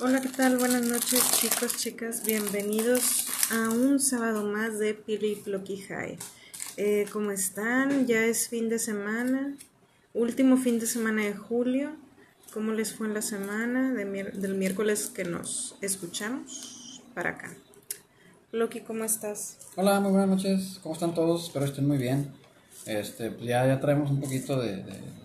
Hola, ¿qué tal? Buenas noches, chicos, chicas. Bienvenidos a un sábado más de Pili High. Eh, ¿Cómo están? Ya es fin de semana, último fin de semana de julio. ¿Cómo les fue en la semana del miércoles que nos escuchamos para acá? Loki, ¿cómo estás? Hola, muy buenas noches. ¿Cómo están todos? Espero estén muy bien. Este, pues ya, ya traemos un poquito de, de,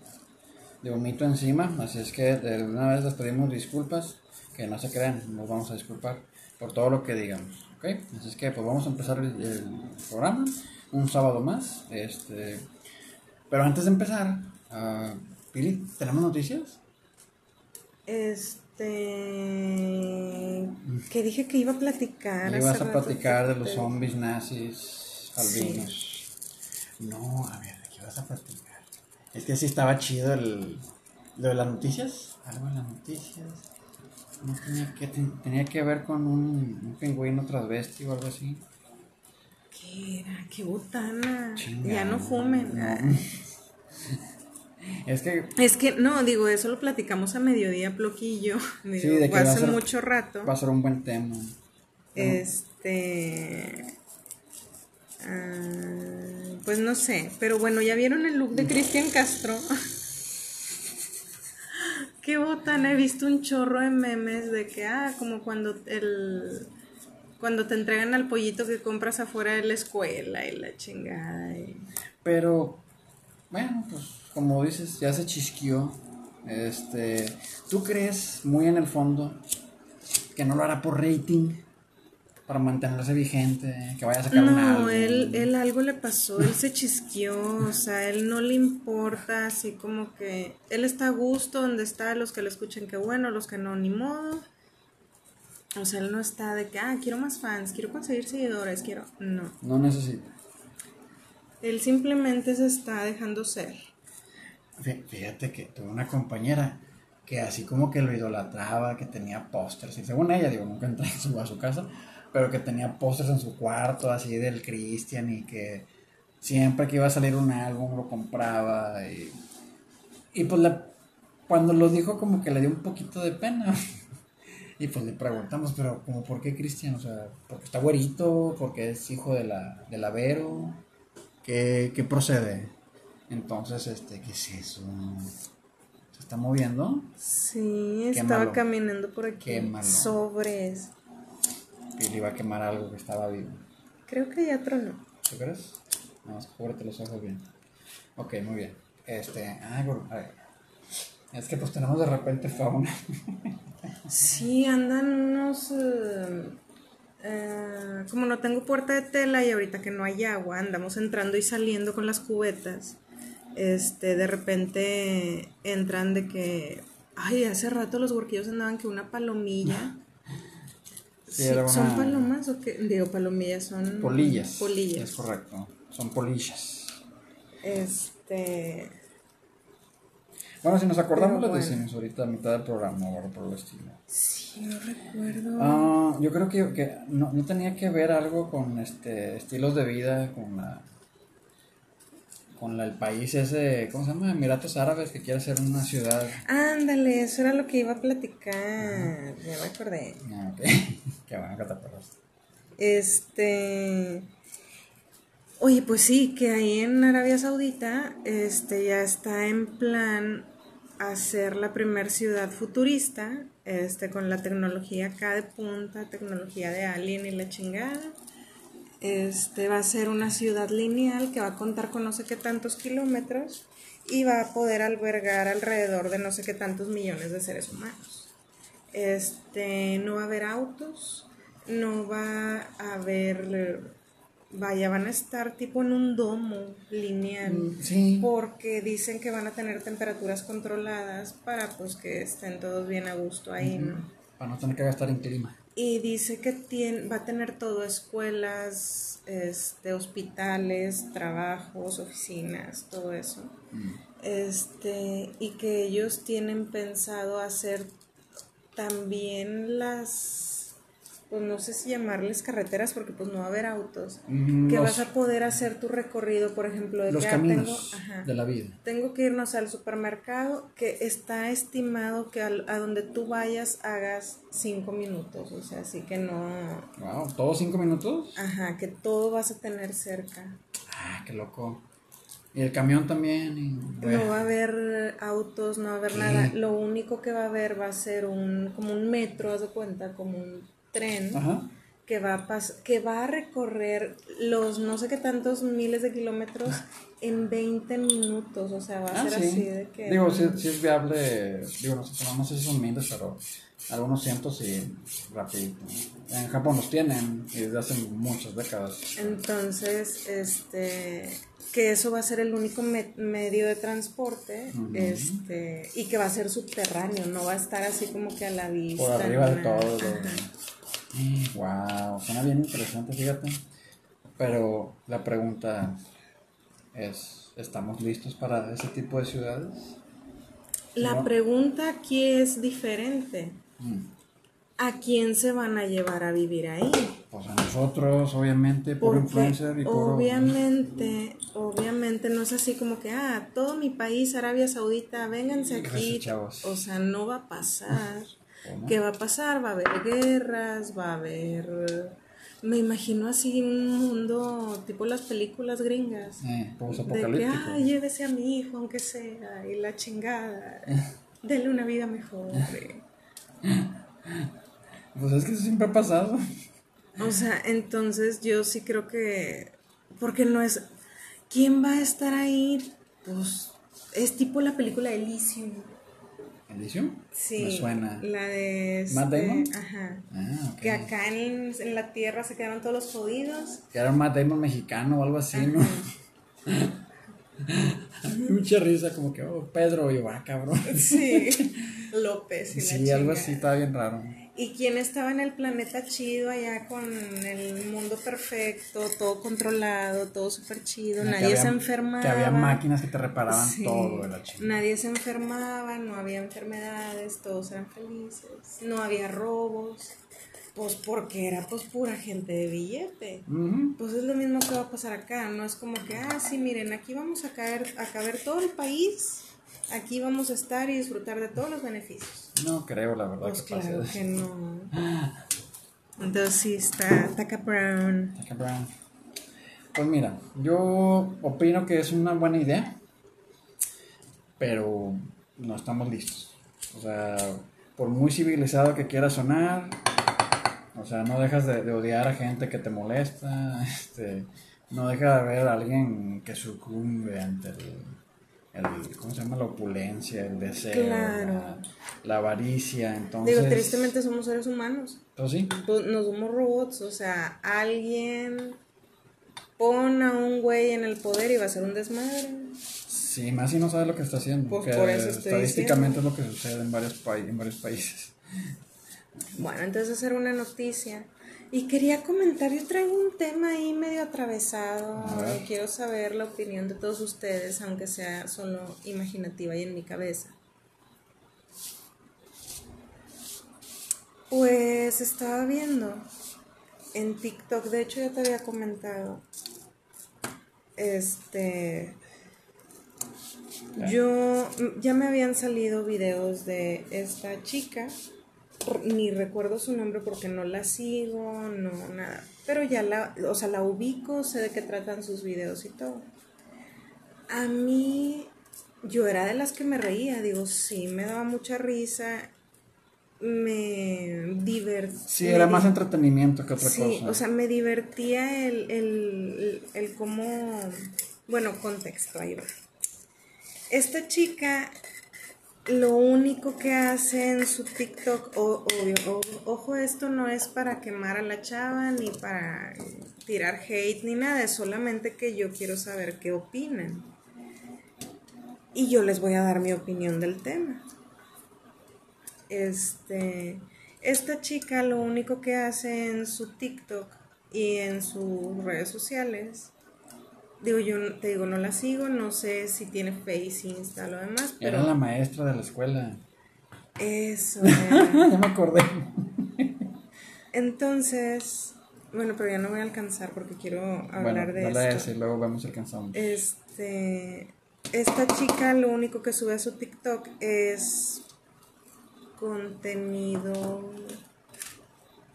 de vomito encima, así es que de una vez les pedimos disculpas, que no se crean, nos vamos a disculpar por todo lo que digamos, ¿ok? Así es que pues vamos a empezar el, programa, un sábado más, este, pero antes de empezar, uh, Pili, ¿tenemos noticias? Este que dije que iba a platicar. Ibas a platicar de los zombies nazis albinos. No, a ver, ¿de qué vas a platicar? Es que sí estaba chido el, lo de las noticias. Algo de las noticias. No tenía que, tenía que ver con un, un pingüino transvesti o algo así. ¿Qué era? ¡Qué botana! ya no fumen. Es que... Es que, no, digo, eso lo platicamos a mediodía, Ploquillo. sí, de que va, a ser mucho rato. Va a ser un buen tema. Este... Ah, pues no sé, pero bueno, ¿ya vieron el look de Cristian Castro? Qué botana, he visto un chorro de memes de que, ah, como cuando el... Cuando te entregan al pollito que compras afuera de la escuela y la chingada. Pero, bueno, pues como dices, ya se chisquió. Este, ¿tú crees muy en el fondo que no lo hará por rating? Para mantenerse vigente, que vaya a sacar no, álbum. él, él algo le pasó, él se chisqueó, o sea, él no le importa, así como que él está a gusto donde está, los que le escuchen que bueno, los que no, ni modo. O sea, él no está de que, ah, quiero más fans, quiero conseguir seguidores, quiero. No. No necesita. Él simplemente se está dejando ser. Fíjate que tuve una compañera que así como que lo idolatraba, que tenía pósters, y según ella, digo, nunca entré a su casa, pero que tenía pósters en su cuarto, así del Christian, y que siempre que iba a salir un álbum lo compraba, y, y pues cuando lo dijo como que le dio un poquito de pena, y pues le preguntamos, pero como por qué Cristian, o sea, porque está güerito, porque es hijo de la, de la Vero, ¿qué, qué procede? Entonces, este, ¿qué es eso? ¿Se está moviendo? Sí, estaba caminando por aquí. Quémalo. Sobres. Y le iba a quemar algo que estaba vivo. Creo que ya tronó. ¿Tú crees? Vamos, cúbrete los ojos bien. Ok, muy bien. Este, ah, a ver. Es que pues tenemos de repente fauna. sí, andan unos... Eh, eh, como no tengo puerta de tela y ahorita que no hay agua, andamos entrando y saliendo con las cubetas este, de repente entran de que, ay, hace rato los huerquillos andaban que una palomilla. ¿Son palomas o qué? Digo, palomillas son... Polillas. Polillas. Es correcto, son polillas. Este... Bueno, si nos acordamos lo decimos ahorita a mitad del programa, ahora por el estilo. Sí, no recuerdo. Ah, yo creo que, que no, no, tenía que ver algo con este estilos de vida, con la con el país ese, ¿cómo se llama? Emiratos Árabes, que quiere hacer una ciudad. Ándale, eso era lo que iba a platicar. Ya me acordé. Ah, ok. Qué bueno que te acuerdas. Este. Oye, pues sí, que ahí en Arabia Saudita este, ya está en plan hacer la primer ciudad futurista, este, con la tecnología acá de punta, tecnología de alien y la chingada. Este va a ser una ciudad lineal que va a contar con no sé qué tantos kilómetros y va a poder albergar alrededor de no sé qué tantos millones de seres humanos. Este, no va a haber autos, no va a haber, vaya, van a estar tipo en un domo lineal, mm, porque dicen que van a tener temperaturas controladas para pues que estén todos bien a gusto ahí, ¿no? Para no tener que gastar en clima y dice que tiene, va a tener todo, escuelas, este, hospitales, trabajos, oficinas, todo eso. Mm. Este, y que ellos tienen pensado hacer también las pues no sé si llamarles carreteras porque pues no va a haber autos, Mm, que los- vas a poder hacer tu recorrido, por ejemplo, de Los que ah, caminos tengo, ajá, de la vida. tengo que irnos al supermercado que está estimado que al- a donde tú vayas hagas cinco minutos, o sea, así que no, Wow, ¿todos cinco minutos? ajá, que todo vas a tener cerca. Ah, qué loco. Y el camión también. y- No va a haber autos, no va a haber ¿Qué? nada. Lo único que va a haber va a ser un como un metro, haz de cuenta, como un tren Ajá. que va a que va a recorrer los no sé qué tantos miles de kilómetros en 20 minutos, o sea, va a Ah, ser sí. así de que Digo, sí, sí es viable. Digo, no sé, no sé si son miles, pero algunos cientos y rapidito. En Japón los tienen y desde hace muchas décadas. Entonces, este, que eso va a ser el único me- medio de transporte, este, y que va a ser subterráneo, no va a estar así como que a la vista. Por arriba de nada. todo. Ajá. Wow, suena bien interesante, fíjate. Pero la pregunta es, ¿estamos listos para ese tipo de ciudades? La No. pregunta aquí es diferente. Mm, ¿A quién se van a llevar a vivir ahí? Pues a nosotros, obviamente, por Porque influencer y por... obviamente, obviamente no es así como que, ah, todo mi país, Arabia Saudita, vénganse aquí. O sea, no va a pasar. ¿Qué va a pasar? Va a haber guerras, va a haber... Me imagino así un mundo tipo las películas gringas. Eh, De que, ah, llévese a mi hijo aunque sea, y la chingada. Denle una vida mejor. Pues es que eso siempre ha pasado. O sea, entonces yo sí creo que. Porque no es. ¿Quién va a estar ahí? Pues. Es tipo la película Elysium. ¿Elysium? Sí. Me suena. La de. Este, ¿Matt Damon? Ajá. Ah, ok. Que acá en, en la tierra se quedaron todos los jodidos. Que era un Matt Damon mexicano o algo así, ¿no? A mí mucha risa, como que, oh, Pedro, y ah, cabrón. Sí. López y la Sí, algo chingada. así, estaba bien raro. ¿Y quién estaba en el planeta chido allá con el mundo perfecto, todo controlado, todo súper chido? Nadie había- se enfermaba. Que había máquinas que te reparaban Sí. todo de la chingada. Nadie se enfermaba, no había enfermedades, todos eran felices, no había robos. Pues porque era pues pura gente de billete. Pues es lo mismo que va a pasar acá, no es como que, ah, sí, miren, aquí vamos a caer, a caber todo el país, aquí vamos a estar y disfrutar de todos los beneficios. No creo, la verdad, Pues que claro que no. Entonces sí está, está cabrón. Está cabrón. Pues mira, yo opino que es una buena idea, pero no estamos listos. O sea, por muy civilizado que quiera sonar, o sea, no dejas de, de odiar a gente que te molesta, este, no deja de haber a alguien que sucumbe ante el, el- ¿cómo se llama? La opulencia, el deseo, Claro. la, la avaricia, entonces... Digo, tristemente somos seres humanos. Pues sí, no somos robots, o sea, alguien pone a un güey en el poder y va a ser un desmadre. Sí, más si no sabe lo que está haciendo. Pues por eso estadísticamente es lo que sucede en varios, pa- en varios países. Bueno, entonces hacer una noticia. Y quería comentar, yo traigo un tema ahí medio atravesado. Quiero saber la opinión de todos ustedes, aunque sea solo imaginativa y en mi cabeza. Pues estaba viendo en TikTok, de hecho ya te había comentado. Este. Yo. Ya me habían salido videos de esta chica. Ni recuerdo su nombre porque no la sigo, no nada. Pero ya la. O sea, la ubico, sé de qué tratan sus videos y todo. A mí. Yo era de las que me reía, digo, sí, me daba mucha risa. Me divertía. Sí, era más entretenimiento que otra Sí, cosa. o sea, me divertía el, el, el, el cómo, bueno, contexto, ahí va. Esta chica, lo único que hace en su TikTok, ojo, esto no es para quemar a la chava, ni para tirar hate, ni nada, es solamente que yo quiero saber qué opinan. Y yo les voy a dar mi opinión del tema. Este, esta chica lo único que hace en su TikTok y en sus redes sociales, digo yo, no- te digo, no la sigo, no sé si tiene Face, Insta, lo demás, Era la maestra de la escuela. eso era. ya me acordé. Entonces, bueno, pero ya no voy a alcanzar porque quiero hablar de dale esto. ese, luego vemos si alcanzamos. Este, esta chica lo único que sube a su TikTok es contenido.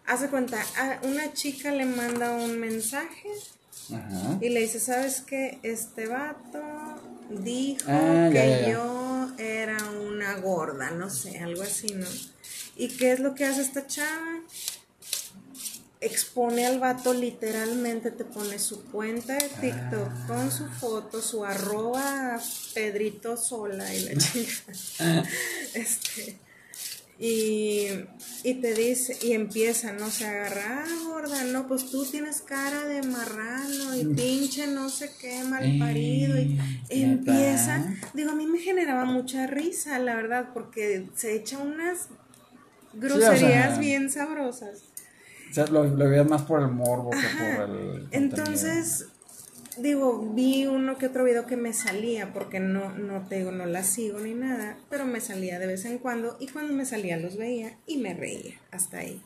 Hace cuenta, a una chica le manda un mensaje Ajá. y le dice, ¿sabes qué? Este vato dijo Ah, que ya, ya, ya. yo era una gorda, no sé, algo así, ¿no? ¿Y qué es lo que hace esta chava? Expone al vato literalmente, te pone su cuenta de TikTok Ah. con su foto, su arroba Pedrito Sola y la chica. este, y, y te dice, y empieza, no se agarra, ah, gorda, no, pues tú tienes cara de marrano y pinche no sé qué, mal parido. Y Eh, empieza, digo, a mí me generaba mucha risa, la verdad, porque se echa unas groserías sea, bien sabrosas. O sea, lo, lo veías más por el morbo que por el. contenido. Entonces, digo, vi uno que otro video que me salía, porque no, no te digo, no la sigo ni nada, pero me salía de vez en cuando y cuando me salía los veía y me reía, hasta ahí.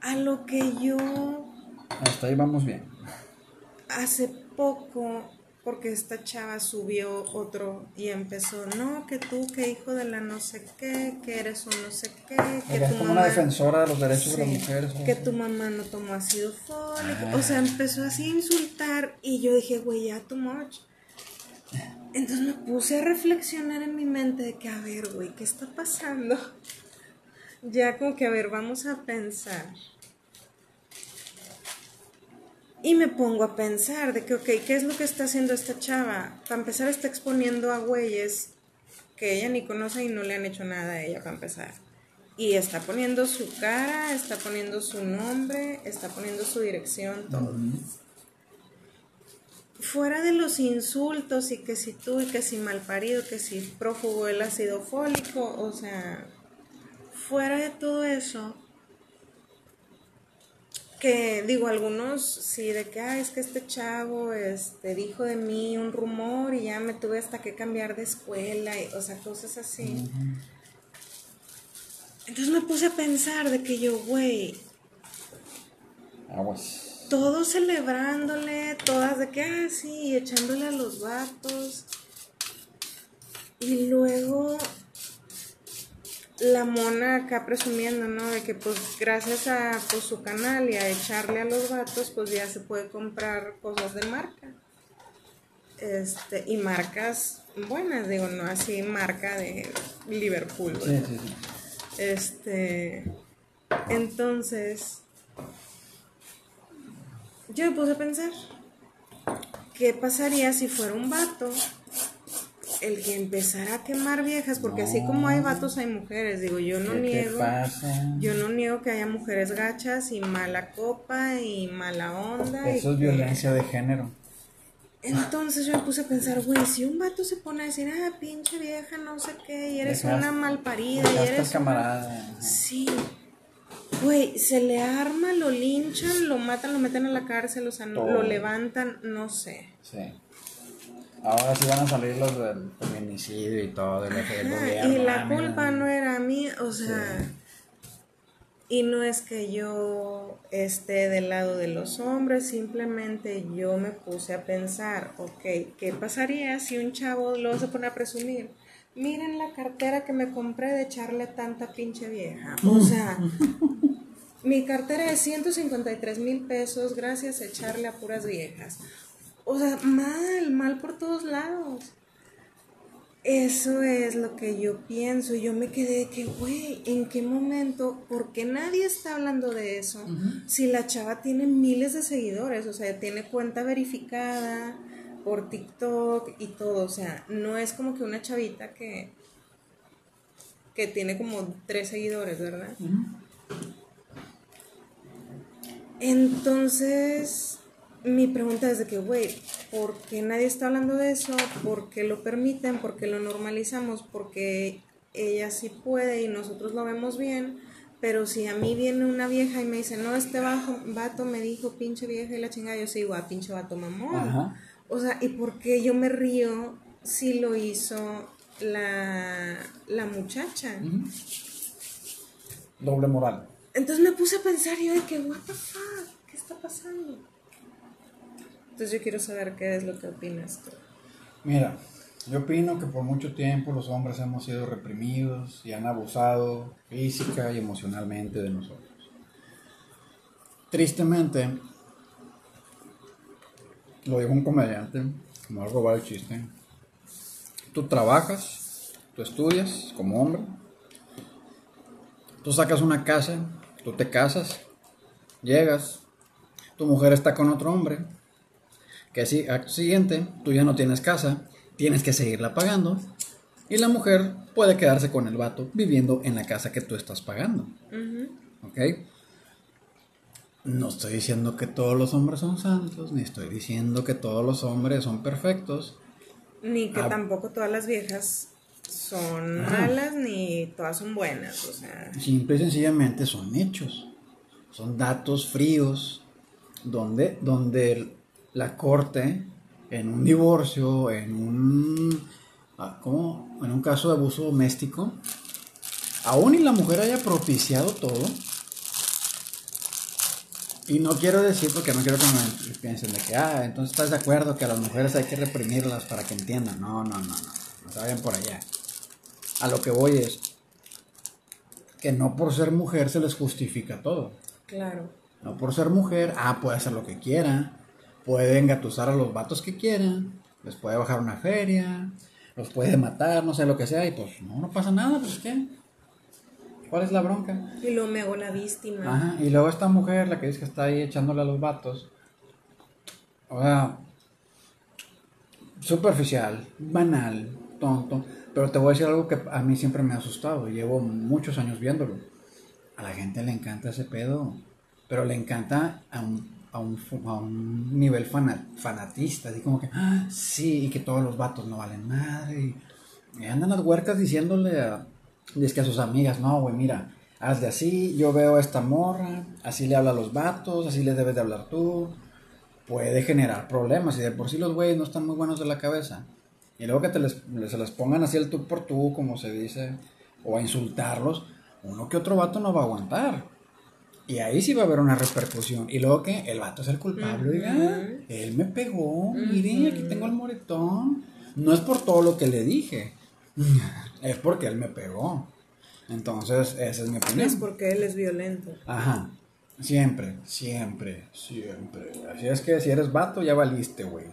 A lo que yo Hasta ahí vamos bien. hace poco, porque esta chava subió otro y empezó, no, que tú, que hijo de la no sé qué, que eres un no sé qué, que Ella es tu una mamá... defensora de los derechos de las Sí, mujeres. ¿no? que tu mamá no tomó ácido fólico. O sea, Ah. empezó así a insultar y yo dije, güey, ya too much. Entonces me puse a reflexionar en mi mente de que, a ver, güey, ¿qué está pasando? Ya como que, a ver, vamos a pensar. Y me pongo a pensar de que, ok, ¿qué es lo que está haciendo esta chava? Para empezar está exponiendo a güeyes que ella ni conoce y no le han hecho nada a ella para empezar. Y está poniendo su cara, está poniendo su nombre, está poniendo su dirección, todo. Fuera de los insultos y que si tú y que si mal parido, que si prófugo el ácido fólico, o sea, fuera de todo eso, que digo, algunos sí, de que, ah, es que este chavo este, dijo de mí un rumor y ya me tuve hasta que cambiar de escuela, y, o sea, cosas así. Entonces me puse a pensar de que yo, güey, Aguas. todos celebrándole, todas de que, ah, sí, echándole a los vatos. Y luego la mona acá presumiendo, ¿no? De que pues gracias a pues, su canal y a echarle a los vatos, pues ya se puede comprar cosas de marca. Este, y marcas buenas, digo, no así marca de Liverpool. Sí, ¿verdad? sí, sí. Este, entonces, yo me puse a pensar, ¿qué pasaría si fuera un vato el que empezara a quemar viejas? Porque así como hay vatos, hay mujeres. Digo, yo no ¿Qué te niego, yo no niego que haya mujeres gachas y mala copa y mala onda. y Eso es que- violencia de género. entonces yo me puse a pensar, güey, si un vato se pone a decir, ah, pinche vieja, no sé qué, y eres Dejaste- una malparida, y eres camarada. Sí. Güey, se le arma, lo linchan, lo matan, lo meten a la cárcel, o sea, no- lo levantan, no sé. Sí. Ahora sí van a salir los del feminicidio y todo, Ajá, gobierno. y la culpa no era mía, o sea, y no es que yo esté del lado de los hombres, simplemente yo me puse a pensar, ok, ¿qué pasaría si un chavo lo se pone a presumir? Miren la cartera que me compré de echarle tanta pinche vieja. O sea, mi cartera de 153 mil pesos gracias a echarle a puras viejas. O sea, mal, mal por todos lados. Eso es lo que yo pienso. Yo me quedé de que, güey, ¿en qué momento? Porque nadie está hablando de eso. Si la chava tiene miles de seguidores, o sea, tiene cuenta verificada por TikTok y todo. O sea, no es como que una chavita que, que tiene como tres seguidores, ¿verdad? Entonces, mi pregunta es de que, güey, ¿por qué nadie está hablando de eso? ¿Por qué lo permiten? ¿Por qué lo normalizamos? Porque ella sí puede y nosotros lo vemos bien. Pero si a mí viene una vieja y me dice, no, este bajo, vato me dijo pinche vieja y la chingada, yo sigo a pinche vato mamón. Ajá. O sea, ¿y por qué yo me río si lo hizo la, la muchacha? Doble moral. Entonces me puse a pensar yo de que, what the fuck, ¿qué está pasando? Entonces yo quiero saber qué es lo que opinas tú. Mira, yo opino que por mucho tiempo los hombres hemos sido reprimidos y han abusado física y emocionalmente de nosotros. Tristemente, lo dijo un comediante, como algo va el chiste. Tú trabajas, tú estudias como hombre, tú sacas una casa, tú te casas, llegas, tu mujer está con otro hombre, que así, acto siguiente, tú ya no tienes casa, tienes que seguirla pagando, y la mujer puede quedarse con el vato viviendo en la casa que tú estás pagando. ¿Ok? No estoy diciendo que todos los hombres son santos, ni estoy diciendo que todos los hombres son perfectos. Ni que Ah. tampoco todas las viejas son Ajá. malas, ni todas son buenas, o sea... Simple y sencillamente son hechos. Son datos fríos donde, donde la corte en un divorcio, en un, ah, ¿cómo? en un caso de abuso doméstico, aún y la mujer haya propiciado todo, y no quiero decir porque no quiero que me piensen de que, ah, entonces estás de acuerdo que a las mujeres hay que reprimirlas para que entiendan. No, no, no, no, no se vayan por allá. A lo que voy es que no por ser mujer se les justifica todo. Claro. No por ser mujer, ah, puede hacer lo que quiera, puede engatusar a los vatos que quieran, les puede bajar una feria, los puede matar, no sé lo que sea, y pues no, no pasa nada, pues qué. ¿Cuál es la bronca? Y luego me hago la víctima. Ajá, y luego esta mujer, la que dice que está ahí echándole a los vatos, o sea, superficial, banal, tonto, pero te voy a decir algo que a mí siempre me ha asustado, y llevo muchos años viéndolo. A la gente le encanta ese pedo, pero le encanta a un, a un, a un nivel fana- fanatista, así como que, "Ah, sí, y que todos los vatos no valen nada, y, andan las huercas diciéndole a, que a sus amigas, no, güey, mira, hazle así, yo veo a esta morra, así le habla a los vatos, así le debes de hablar tú, puede generar problemas, y de por sí los güeyes no están muy buenos de la cabeza, y luego que te les, se les pongan así el tú por tú, como se dice, o a insultarlos, uno que otro vato no va a aguantar. Y ahí sí va a haber una repercusión. Y luego que el vato es el culpable, oiga, Ujú. él me pegó, mire, aquí tengo el moretón. No es por todo lo que le dije, es porque él me pegó. Entonces, esa es mi opinión. Es porque él es violento. Ajá. Siempre, siempre, siempre. Así es que si eres vato, ya valiste, güey.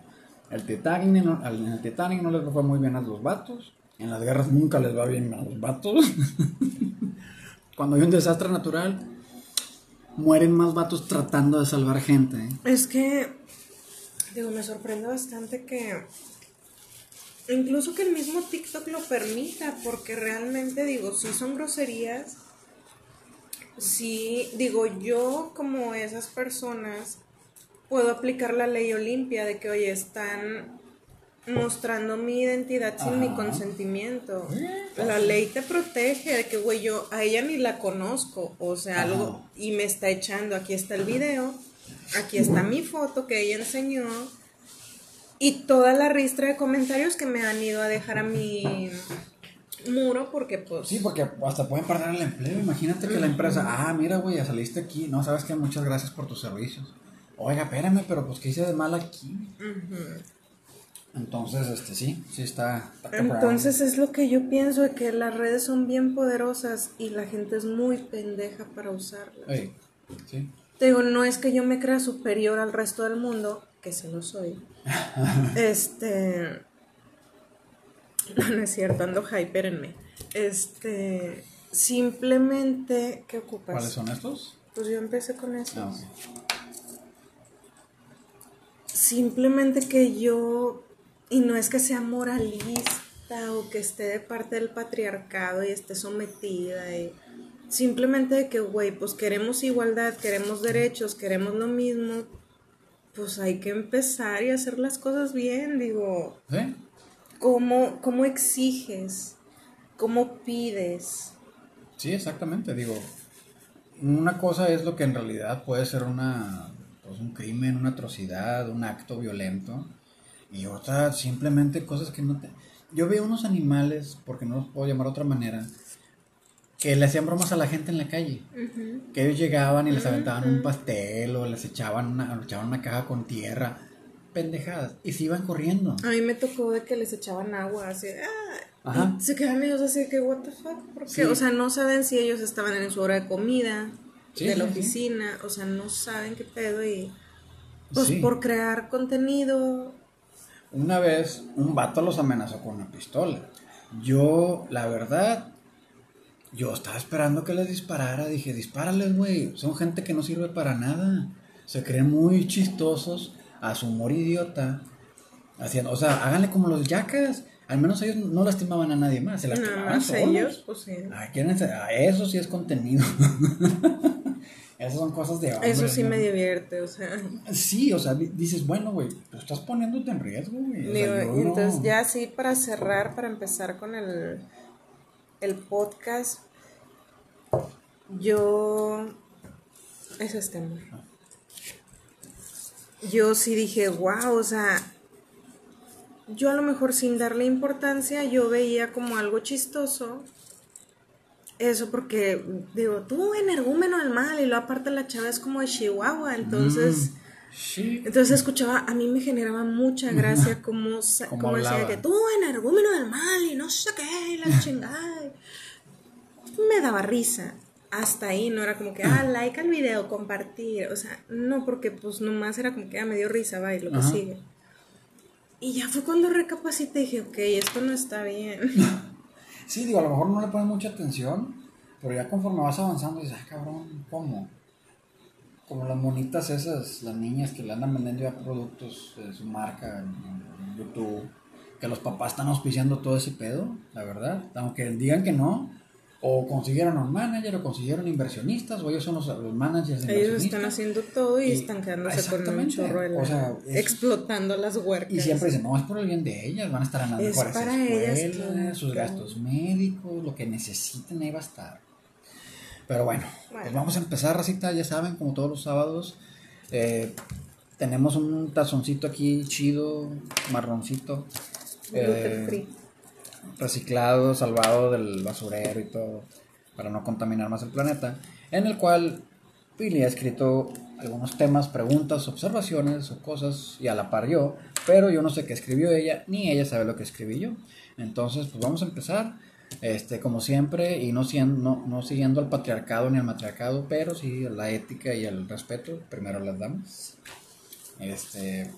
El Titanic, no- en el Titanic no les fue muy bien a los vatos. En las guerras nunca les va bien a los vatos. Cuando hay un desastre natural, mueren más vatos tratando de salvar gente. ¿eh? Es que, digo, me sorprende bastante que incluso que el mismo TikTok lo permita, porque realmente, digo, sí son groserías, sí, digo, yo como esas personas puedo aplicar la ley Olimpia de que, oye, están mostrando mi identidad sin mi consentimiento. La ley te protege de que, güey, yo a ella ni la conozco, o sea, Ajá. algo, y me está echando, aquí está el video, aquí está mi foto que ella enseñó, y toda la ristra de comentarios que me han ido a dejar a mi muro, porque pues... Sí, porque hasta pueden perder el empleo. Imagínate que la empresa, ah, mira, güey, ya saliste aquí. No, sabes que muchas gracias por tus servicios. Oiga, espérame, pero pues, ¿qué hice de mal aquí? Ujú. Entonces, este, sí, sí está. está. Entonces es lo que yo pienso de que las redes son bien poderosas y la gente es muy pendeja para usarlas. Ey, sí. Te digo, no es que yo me crea superior al resto del mundo, que se lo soy. este. No, no es cierto, ando hype, espérenme. Este. Simplemente, ¿qué ocupas? ¿Cuáles son estos? Pues yo empecé con eso. Ah. Simplemente que yo, y no es que sea moralista o que esté de parte del patriarcado y esté sometida, y simplemente de que, güey, pues queremos igualdad, queremos derechos, queremos lo mismo, pues hay que empezar y hacer las cosas bien, digo, ¿Sí? ¿cómo, cómo exiges? ¿Cómo pides? Sí, exactamente. Digo, una cosa es lo que en realidad puede ser una, pues, un crimen, una atrocidad, un acto violento. Y otra, simplemente cosas que no te... Yo veo unos animales, porque no los puedo llamar de otra manera, que le hacían bromas a la gente en la calle. Que ellos llegaban y les aventaban un pastel o les echaban una, echaban una caja con tierra. Pendejadas. Y se iban corriendo. A mí me tocó de que les echaban agua, así, ah, Y se quedaban ellos así que, what the fuck, o sea, no saben si ellos estaban en su hora de comida, de la oficina, o sea, no saben qué pedo y, pues, por crear contenido. Una vez, un vato los amenazó con una pistola. Yo, la verdad, yo estaba esperando que les disparara. Dije, dispárales, güey. Son gente que no sirve para nada. Se creen muy chistosos a su humor idiota. Haciendo, o sea, háganle como los yacas. Al menos ellos no lastimaban a nadie más. Se lastimaban no, ellos, pues sí. a eso sí es contenido. Esas son cosas de Eso sí me divierte, o sea. Sí, o sea, dices, bueno, güey, pues estás poniéndote en riesgo, güey. entonces, ya sí, para cerrar, para empezar con el el podcast, yo... Es este amor. Yo sí dije, wow, o sea, yo a lo mejor sin darle importancia, yo veía como algo chistoso. Eso porque, digo, tú energúmeno al mal y luego aparte la chava es como de Chihuahua, entonces... Mm. Entonces escuchaba, a mí me generaba mucha gracia como, como decía que tú energúmeno del mal y no sé qué, y la chingada. me daba risa. Hasta ahí no era como que, ah, like al video, compartir. O sea, no, porque pues nomás era como que, ah, me dio risa, va, y lo que sigue. Y ya fue cuando recapacité y dije, ok, esto no está bien. Sí, digo, a lo mejor no le pones mucha atención, pero ya conforme vas avanzando dices, ah, cabrón, ¿cómo? como las monitas esas, las niñas que le andan vendiendo ya productos de su marca en, YouTube, que los papás están auspiciando todo ese pedo, la verdad, aunque digan que no, o consiguieron un manager, o consiguieron inversionistas, o ellos son los, managers de Ellos están haciendo todo y, están quedándose con un chorro de la, explotando las huercas. Y siempre dicen, no, es por el bien de ellas, van a estar ganando mejores para escuelas, sus gastos médicos, lo que necesiten ahí va a estar. Pero bueno, pues vamos a empezar, racita, ya saben, como todos los sábados. Eh, tenemos un tazoncito aquí chido, marroncito. Eh, reciclado, salvado del basurero y todo, para no contaminar más el planeta. En el cual Pili ha escrito algunos temas, preguntas, observaciones o cosas, y a la par yo, pero yo no sé qué escribió ella, ni ella sabe lo que escribí yo. Entonces, pues vamos a empezar este, como siempre, y no, siendo, no, siguiendo al patriarcado ni al matriarcado, pero sí la ética y el respeto, primero las damos. Este,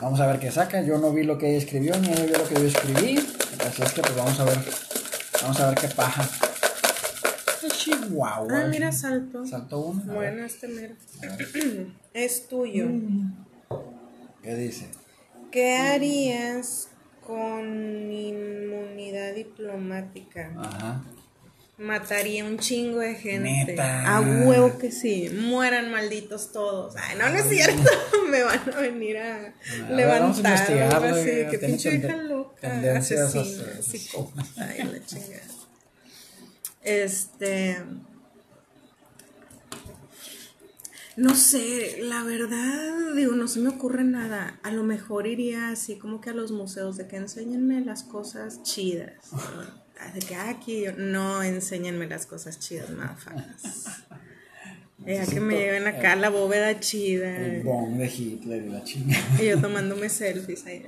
vamos a ver qué saca. Yo no vi lo que ella escribió, ni ella vio lo que yo escribí, así es que pues vamos a ver, vamos a ver qué paja. Chihuahua. Ah, mira, salto. Salto uno. Bueno, este mero. es tuyo. ¿Qué dice? ¿Qué harías con inmunidad diplomática. Ajá. Mataría un chingo de gente. A huevo que sí. Mueran malditos todos. Ay, no, no es cierto. Me van a venir a, levantar. así, que pinche hija loca. Asesina, psicópata. Ay, la chingada. Este. No sé, la verdad, digo, no se me ocurre nada. A lo mejor iría así como que a los museos de que enséñenme las cosas chidas. De que ah, aquí no enséñenme las cosas chidas, más Ya que me lleven acá la bóveda chida. El bomb de Hitler y la chingada. Y yo tomándome selfies ahí.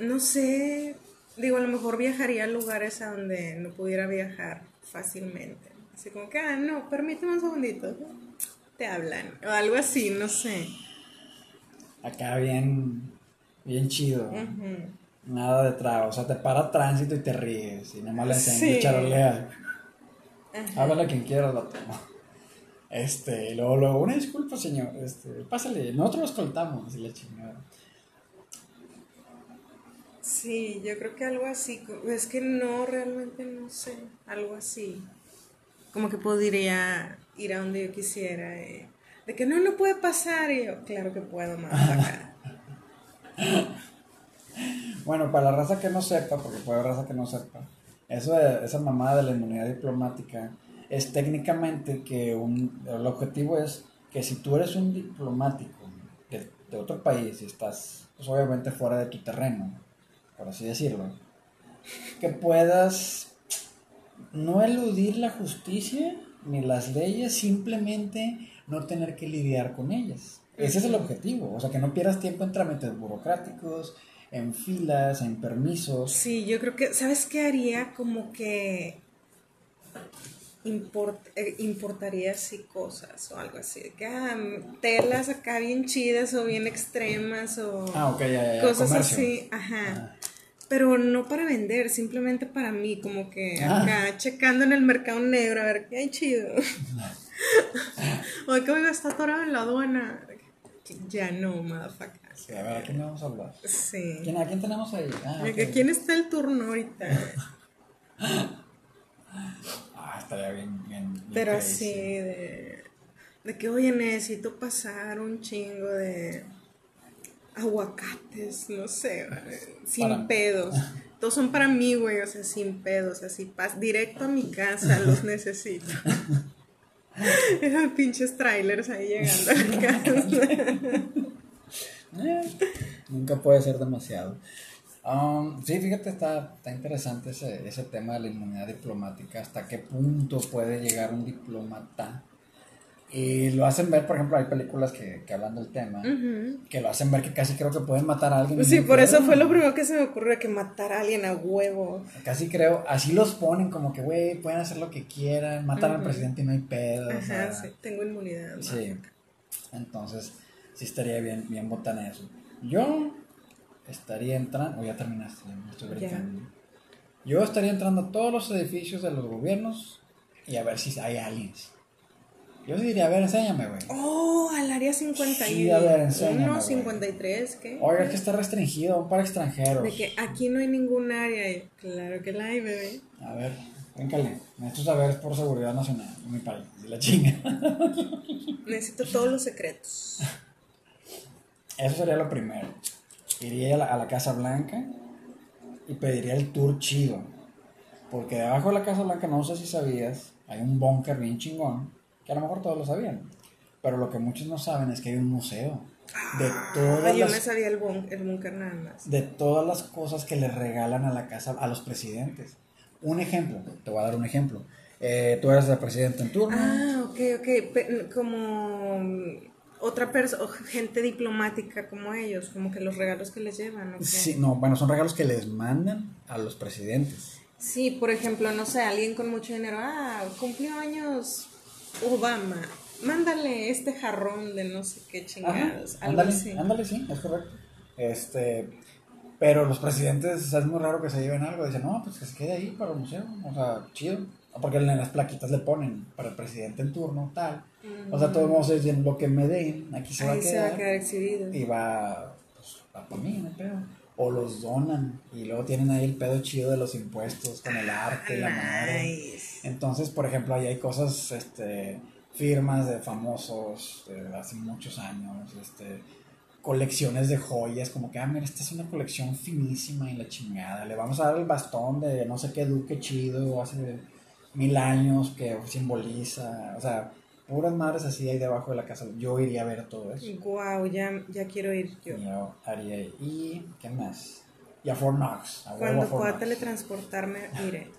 No sé, digo, a lo mejor viajaría a lugares a donde no pudiera viajar fácilmente. Así como que, ah, no, permíteme un segundito te hablan, o algo así, no sé. Acá bien, bien chido. Nada de trago, o sea, te para tránsito y te ríes, y nada más le enseñas sí. charolea. Háblale a quien quiera, lo tomo. Este, luego, luego, una disculpa, señor, este, pásale, nosotros lo escoltamos, y la chingada. Sí, yo creo que algo así, es que no, realmente no sé, algo así. Como que podría ir a donde yo quisiera. Eh, de que no, no puede pasar. Y yo, claro que puedo, más acá. Bueno, para la raza que no sepa, porque puede haber raza que no sepa, eso de, esa mamada de la inmunidad diplomática es técnicamente que un, el objetivo es que si tú eres un diplomático de, de otro país y estás, pues obviamente fuera de tu terreno, por así decirlo, que puedas no eludir la justicia ni las leyes, simplemente no tener que lidiar con ellas. Ese es el objetivo, o sea, que no pierdas tiempo en trámites burocráticos, en filas, en permisos. Sí, yo creo que, ¿sabes qué haría? Como que import, eh, importaría así cosas o algo así, que ah, telas acá bien chidas o bien extremas o Ah, ok, ya, ya, cosas comercio. así, ajá. Ah. Pero no para vender, simplemente para mí, como que Ah. acá checando en el mercado negro a ver qué hay chido. o que oiga, está atorado en la aduana. Ya no, motherfucker. Sí, a ver, ¿a quién le vamos a hablar? Sí. ¿Quién, ¿A quién tenemos ahí? Ah, ¿Quién está el turno ahorita? Ah, estaría bien, bien, bien Pero crazy. así de, de que, oye, necesito pasar un chingo de aguacates, no sé, sin Para- pedos. Todos son para mí, güey, o sea, sin pedos, así, pas directo a mi casa, los necesito. Esos pinches trailers ahí llegando a la casa. Eh, nunca puede ser demasiado. Um, sí, fíjate, está, está interesante ese, ese tema de la inmunidad diplomática, hasta qué punto puede llegar un diplomata. Y lo hacen ver, por ejemplo, hay películas que, que hablan del tema, que lo hacen ver que casi creo que pueden matar a alguien. y Sí, por eso fue lo primero que se me ocurrió, que matar a alguien a huevo. Casi creo, así los ponen como que, güey, pueden hacer lo que quieran, matan al presidente y no hay pedo. o sea, sí, tengo inmunidad. Sí. Entonces, sí estaría bien, bien botan eso. Yo estaría entrando, o ya terminaste, ya me estoy brincando. Yo estaría entrando a todos los edificios de los gobiernos y a ver si hay aliens. Yo sí diría, a ver, enséñame, güey. Oh, al área 51. Sí, a ver, enséñame, güey. 53, ¿qué? Oiga, es que está restringido para extranjeros. De que aquí no hay ningún área. Claro que la hay, bebé. A ver, véncale. Necesito saber por seguridad nacional mi país. Y la chinga. Necesito todos los secretos. Eso sería lo primero. Iría a la, a la Casa Blanca y pediría el tour chido. Porque debajo de la Casa Blanca, no sé si sabías, hay un búnker bien chingón, que a lo mejor todos lo sabían. Pero lo que muchos no saben es que hay un museo de todas, Ah, yo me las, sabía el, búnker nada más. de todas las cosas que le regalan a la casa, a los presidentes. Un ejemplo, te voy a dar un ejemplo. Eh, tú eres el presidente en turno. Ah, ok, ok. Como otra persona, gente diplomática como ellos, como que los regalos que les llevan. Sí, no, bueno, son regalos que les mandan a los presidentes. Sí, por ejemplo, no sé, alguien con mucho dinero, ah, cumplió años Obama, mándale este jarrón de no sé qué Ajá, chingados, algo ándale, así. ándale, sí, es correcto. Este, pero los presidentes, o sea, es muy raro que se lleven algo. Dicen, no, pues que se quede ahí para el museo. O sea, chido. Porque en las plaquitas le ponen para el presidente en turno, tal. O sea, todos modos es lo que me den, aquí se va a Ahí se va a quedar. quedar exhibido. Y va, pues, va para mí, no pedo. O los donan. Y luego tienen ahí el pedo chido de los impuestos con el arte la madre. Nice. Entonces, por ejemplo, ahí hay cosas, este, firmas de famosos de hace muchos años, este, colecciones de joyas, como que, ah, mira, esta es una colección finísima y la chingada, le vamos a dar el bastón de no sé qué duque chido hace mil años que simboliza, o sea, puras madres así ahí debajo de la casa. Yo iría a ver todo eso. Wow, ya, ya quiero ir yo. Yo haría, y, ¿qué más? Y a Fort Knox, a huevo a Cuando Fort pueda Knox. teletransportarme, iré.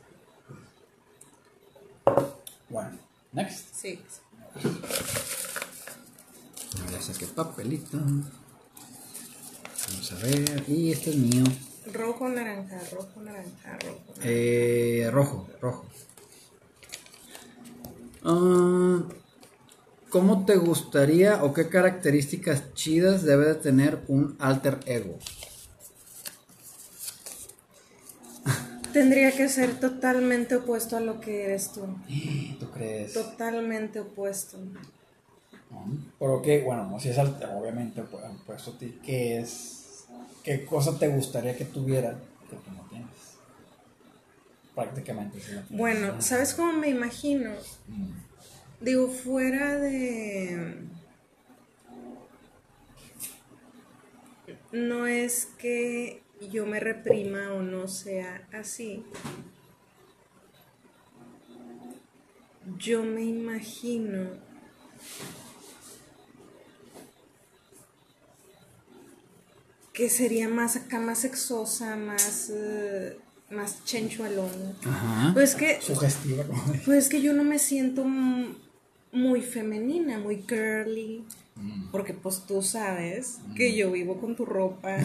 Bueno, next. Sí. Ya saqué papelito. Vamos a ver. Y este es mío. Rojo, naranja, rojo, naranja, rojo. naranja. Eh, rojo, rojo. Ah, ¿Cómo te gustaría o qué características chidas debe de tener un alter ego? Tendría que ser totalmente opuesto a lo que eres tú. ¿Tú crees? Totalmente opuesto. Mm, Pero qué, bueno, si es alter, obviamente opu- opuesto a ti, ¿qué es? ¿Qué cosa te gustaría que tuviera que tú no tienes? Prácticamente. Bueno, ¿sabes cómo me imagino? Mm. Digo, fuera de... No es que yo me reprima o no sea así. Yo me imagino que sería más acá, más sexosa, más... eh, más chenchualona. Ajá. Pues que, Sugestiva, como pues que yo no me siento muy femenina, muy girly. Mm. Porque pues tú sabes que yo vivo con tu ropa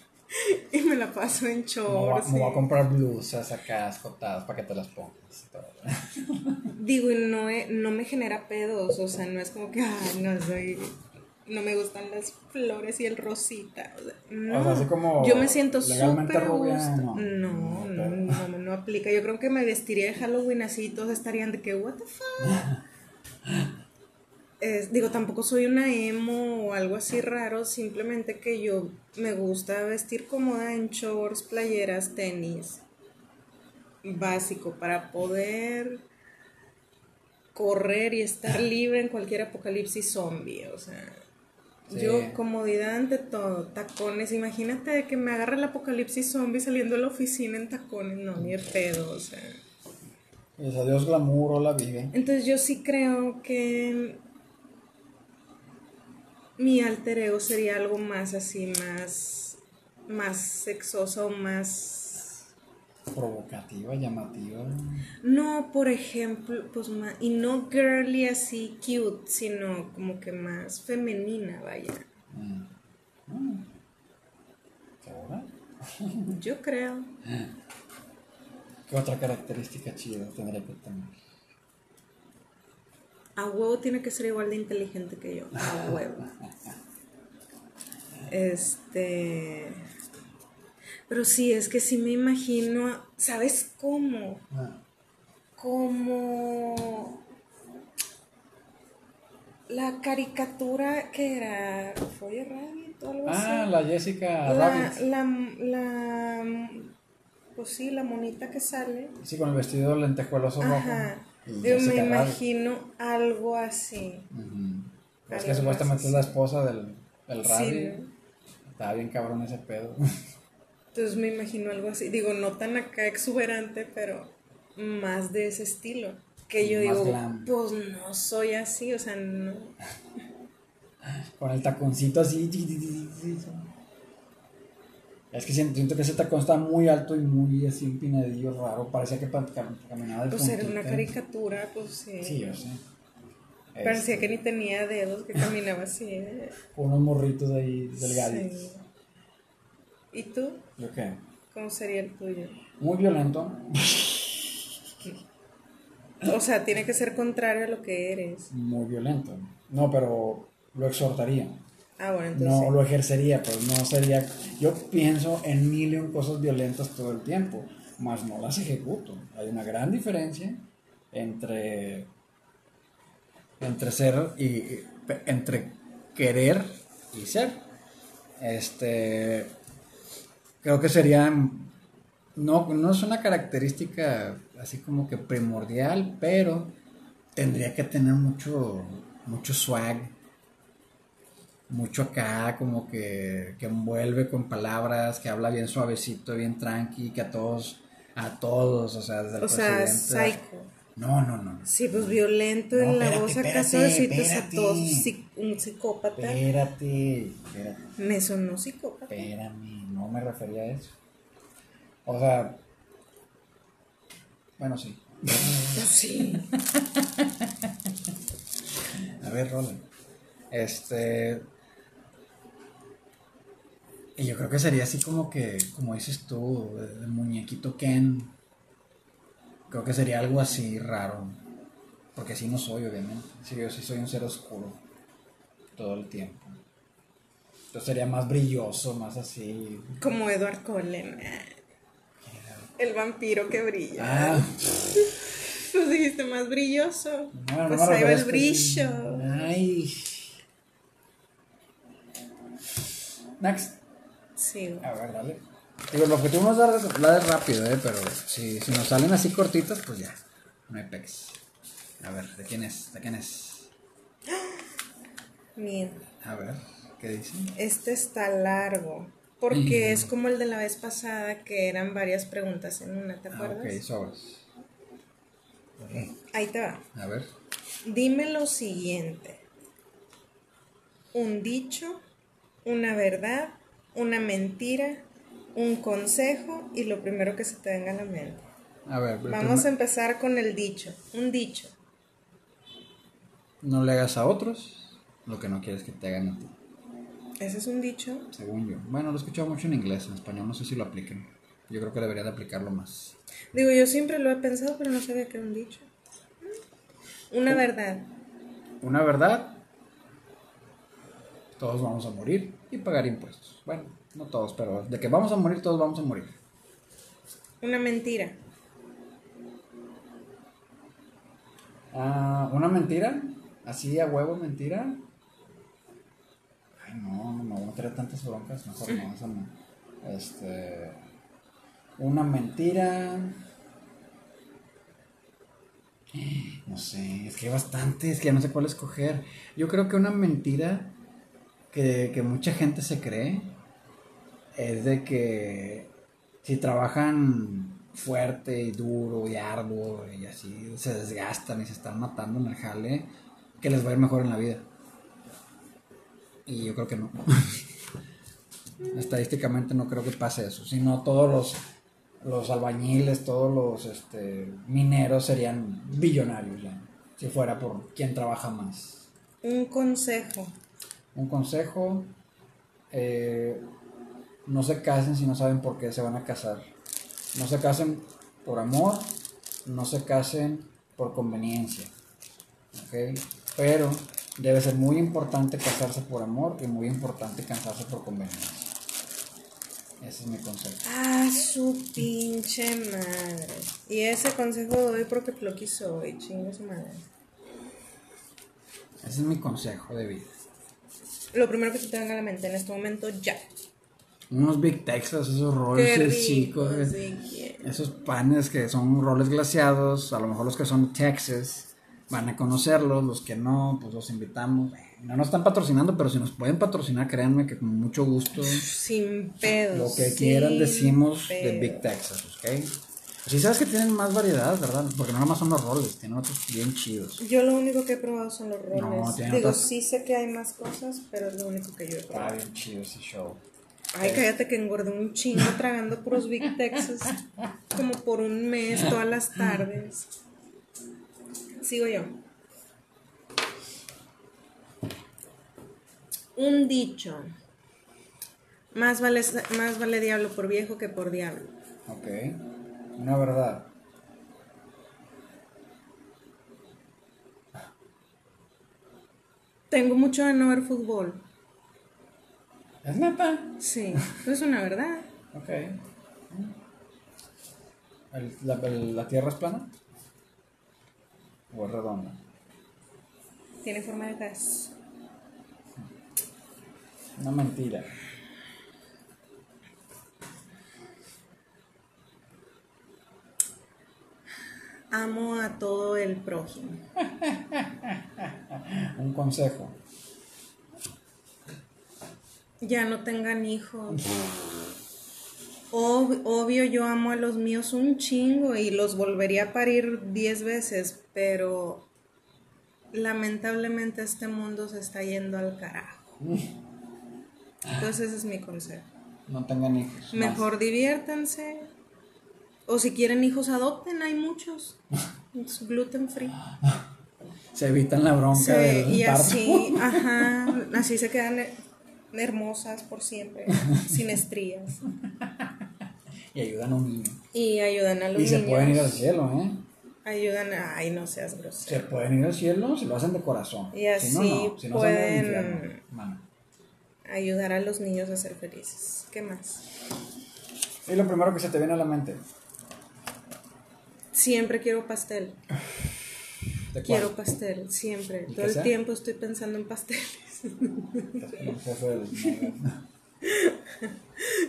y me la paso en shorts. me voy a comprar blusas acá escotadas para que te las pongas. y todo. Digo, y no, no me genera pedos, o sea, no es como que, ay, no soy, no me gustan las flores y el rosita. o sea, no, O sea, así como yo me siento súper rubia, gusto. no. No, no, no, no, no aplica. Yo creo que me vestiría de Halloween así y todos estarían de que, what the fuck. Es- digo, tampoco soy una emo o algo así raro, simplemente que yo me gusta vestir cómoda en shorts, playeras, tenis, básico para poder correr y estar libre en cualquier apocalipsis zombie, o sea, Sí. yo comodidad ante todo, tacones, imagínate que me agarra el apocalipsis zombie saliendo de la oficina en tacones, no, ni de pedo, o sea. Pues adiós glamour, hola vive. Entonces yo sí creo que mi alter ego sería algo más así, más, más sexosa o más... Provocativa, llamativa. No, por ejemplo, pues más... Y no girly así cute, sino como que más femenina, vaya. Mm. Mm. Yo creo. ¿Qué otra característica chida tendría que tener? A huevo tiene que ser igual de inteligente que yo. A huevo. Este. Pero sí, es que sí me imagino. ¿Sabes cómo? Ah, Como. La caricatura que era. ¿Fue Rabbit o algo Ah, así? la Jessica la, Rabbit. la, la. Pues sí, la monita que sale. Sí, con el vestido lentejueloso rojo. Ajá. Y Yo me Rabbit. imagino algo así. Es que supuestamente es la esposa del, del Sí, Rabbit. ¿no? Estaba bien cabrón ese pedo. Entonces me imagino algo así. Digo, no tan acá exuberante, pero más de ese estilo. Que yo Más digo, glam. pues no soy así, o sea, no. Con el taconcito así. Es que siento que ese tacón está muy alto y muy así empinadillo raro. Parecía que caminaba de Pues era una caricatura, pues sí. Sí, yo sé. Parecía Este, que ni tenía dedos, que caminaba así. ¿eh? Con unos morritos ahí delgaditos. Sí. ¿Y tú? ¿Yo qué? ¿Cómo sería el tuyo? Muy violento. O sea, tiene que ser contrario a lo que eres. Muy violento. No, pero lo exhortaría. Ah, bueno, entonces. No lo ejercería, pero no sería. Yo pienso en mil y un cosas violentas todo el tiempo, más no las ejecuto. Hay una gran diferencia entre. entre ser y- entre querer y ser. Este. Creo que sería. No, no es una característica así como que primordial, pero tendría que tener mucho, mucho swag, mucho acá, como que, que envuelve con palabras, que habla bien suavecito, bien tranqui, que a todos, a todos, o sea, desde el O sea, presidente. psycho. No, no, no. Sí, pues violento No, en la voz acá suavecitos a todos. Un psicópata. Espérate, espérate. Me sonó psicópata. Espérame, no me refería a eso. O sea, bueno, sí. Pues sí. A ver, Roland. Este. Y yo creo que sería así como que, como dices tú, el muñequito Ken. Creo que sería algo así raro. Porque así no soy, obviamente. Sí, yo sí soy un ser oscuro. Todo el tiempo. Entonces sería más brilloso, más así. Como Edward Cullen. El vampiro que brilla. Ah, Pues dijiste más brilloso. no, no pues ahí va el refresques. brillo. Ay. Next. Sí. A ver, dale. Digo, el objetivo no es dar, dar rápido, ¿eh? Pero si, si nos salen así cortitas, pues ya. No hay pex. A ver, ¿de quién es? ¿De quién es? Mira, A ver, ¿qué dice? este está largo. Porque es como el de la vez pasada que eran varias preguntas en una, ¿te Ah, acuerdas? ok, sobres. Ahí te va. A ver. Dime lo siguiente. Un dicho, una verdad, una mentira, un consejo y lo primero que se te venga a la mente. A ver, Vamos a empezar con el dicho. Un dicho. no le hagas a otros lo que no quieres que te hagan a ti, Ese es un dicho. según yo. Bueno, lo he escuchado mucho en inglés, en español no sé si lo apliquen. Yo creo que debería de aplicarlo más. Digo, yo siempre lo he pensado, pero no sabía que era un dicho. Una verdad. Una verdad, todos vamos a morir y pagar impuestos. Bueno, no todos, pero de que vamos a morir, todos vamos a morir. Una mentira. Ah, ¿Una mentira? ¿Así a huevo mentira? Ay, no, no voy a a tantas broncas, mejor no, esa no. Este. Una mentira. No sé, es que hay bastantes, que ya no sé cuál escoger. Yo creo que una mentira que, que mucha gente se cree es de que si trabajan fuerte y duro y arduo y así se desgastan y se están matando en el jale, que les va a ir mejor en la vida. Y yo creo que no. Estadísticamente no creo que pase eso, sino todos los, los albañiles, todos los este, mineros serían billonarios ya, si fuera por quien trabaja más. Un consejo. Un consejo, eh, no se casen si no saben por qué se van a casar. No se casen por amor, no se casen por conveniencia. ¿ok? Pero debe ser muy importante casarse por amor y muy importante casarse por conveniencia. Ese es mi consejo. Ah, su pinche madre. Y ese consejo doy porque lo quiso hoy, chingo su madre. Ese es mi consejo de vida. Lo primero que se te venga a la mente en este momento, ya. Unos Big Texas, esos rolls chicos. sí. Esos panes que son roles glaciados, a lo mejor los que son Texas van a conocerlos, los que no, pues los invitamos. No nos están patrocinando, pero si nos pueden patrocinar, créanme que con mucho gusto, Sin pedos. lo que quieran decimos de. Big Texas, ¿ok? Sí sabes que tienen más variedad, ¿verdad? Porque no nada más son los roles, tienen otros bien chidos. Yo lo único que he probado son los roles. No, Digo, otras- sí sé que hay más cosas, pero es lo único que yo he Está probado. bien chido ese show. Ay, cállate que engordé un chingo tragando puros Big Texas. Como por un mes, todas las tardes. Sigo yo. Un dicho. Más vale, más vale diablo por viejo que por diablo. Ok, una verdad. Tengo mucho de no ver fútbol. ¿Es neta? Sí, es una verdad. Ok. ¿El- la, el- la tierra es plana? ¿O es redonda? Tiene forma de gas. Una mentira. Amo a todo el prójimo. Un consejo. Ya no tengan hijos. Ob- obvio, yo amo a los míos un chingo y los volvería a parir diez veces, pero lamentablemente este mundo se está yendo al carajo. Entonces ese es mi consejo. No tengan hijos. Mejor diviértanse. O si quieren hijos, adopten, hay muchos. Es gluten free. Se evitan la bronca Sí, del y parto. así, ajá, así se quedan hermosas por siempre, sin estrías. Y ayudan a un niño. Y ayudan a los Y se niños. pueden ir al cielo, ¿eh? Ayudan a... Ay, no seas Se grosero. pueden ir al cielo si lo hacen de corazón. Y si así no, no. Si no, se pueden- infierno. Ayudar a los niños a ser felices. ¿Qué más? Y lo primero que se te viene a la mente. Siempre quiero pastel. Quiero pastel, siempre. ¿Y Todo el sea? tiempo estoy pensando en pasteles.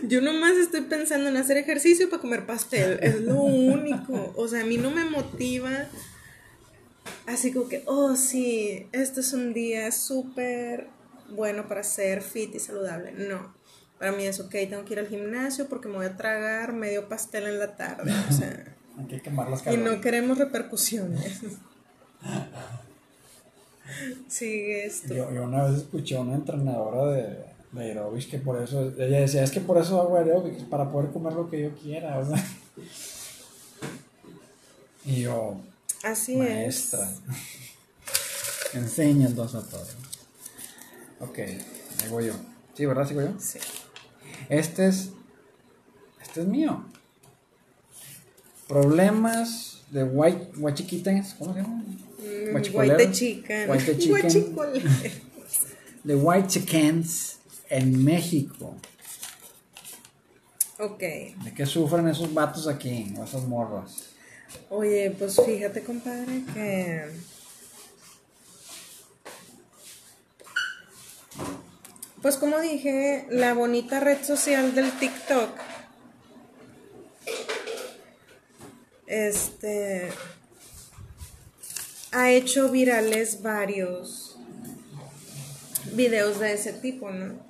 Yo nomás estoy pensando en hacer ejercicio para comer pastel. Es lo único. O sea, a mí no me motiva así como que, oh, sí, este es un día súper bueno para ser fit y saludable. No. Para mí es ok, tengo que ir al gimnasio porque me voy a tragar medio pastel en la tarde. O sea, Hay que quemar las y no queremos repercusiones. Sigue esto. Yo, yo una vez escuché a una entrenadora de, de aerobics, que por eso, ella decía, es que por eso hago para poder comer lo que yo quiera, o sea. Y yo, Así maestra, enséñanos a todos. Ok, ahí voy yo. Sí, ¿verdad? ¿Sigo yo? es. Sí. Este es, este es mío. Problemas de white, guachiquitens, ¿cómo se llama? Mm. White chicken. White chicken. De white chickens en México. ok. ¿De qué sufren esos vatos aquí, o esos morros? Oye, pues fíjate, compadre, que. Pues como dije, la bonita red social del TikTok. Este. Ha hecho virales varios videos de ese tipo, ¿no?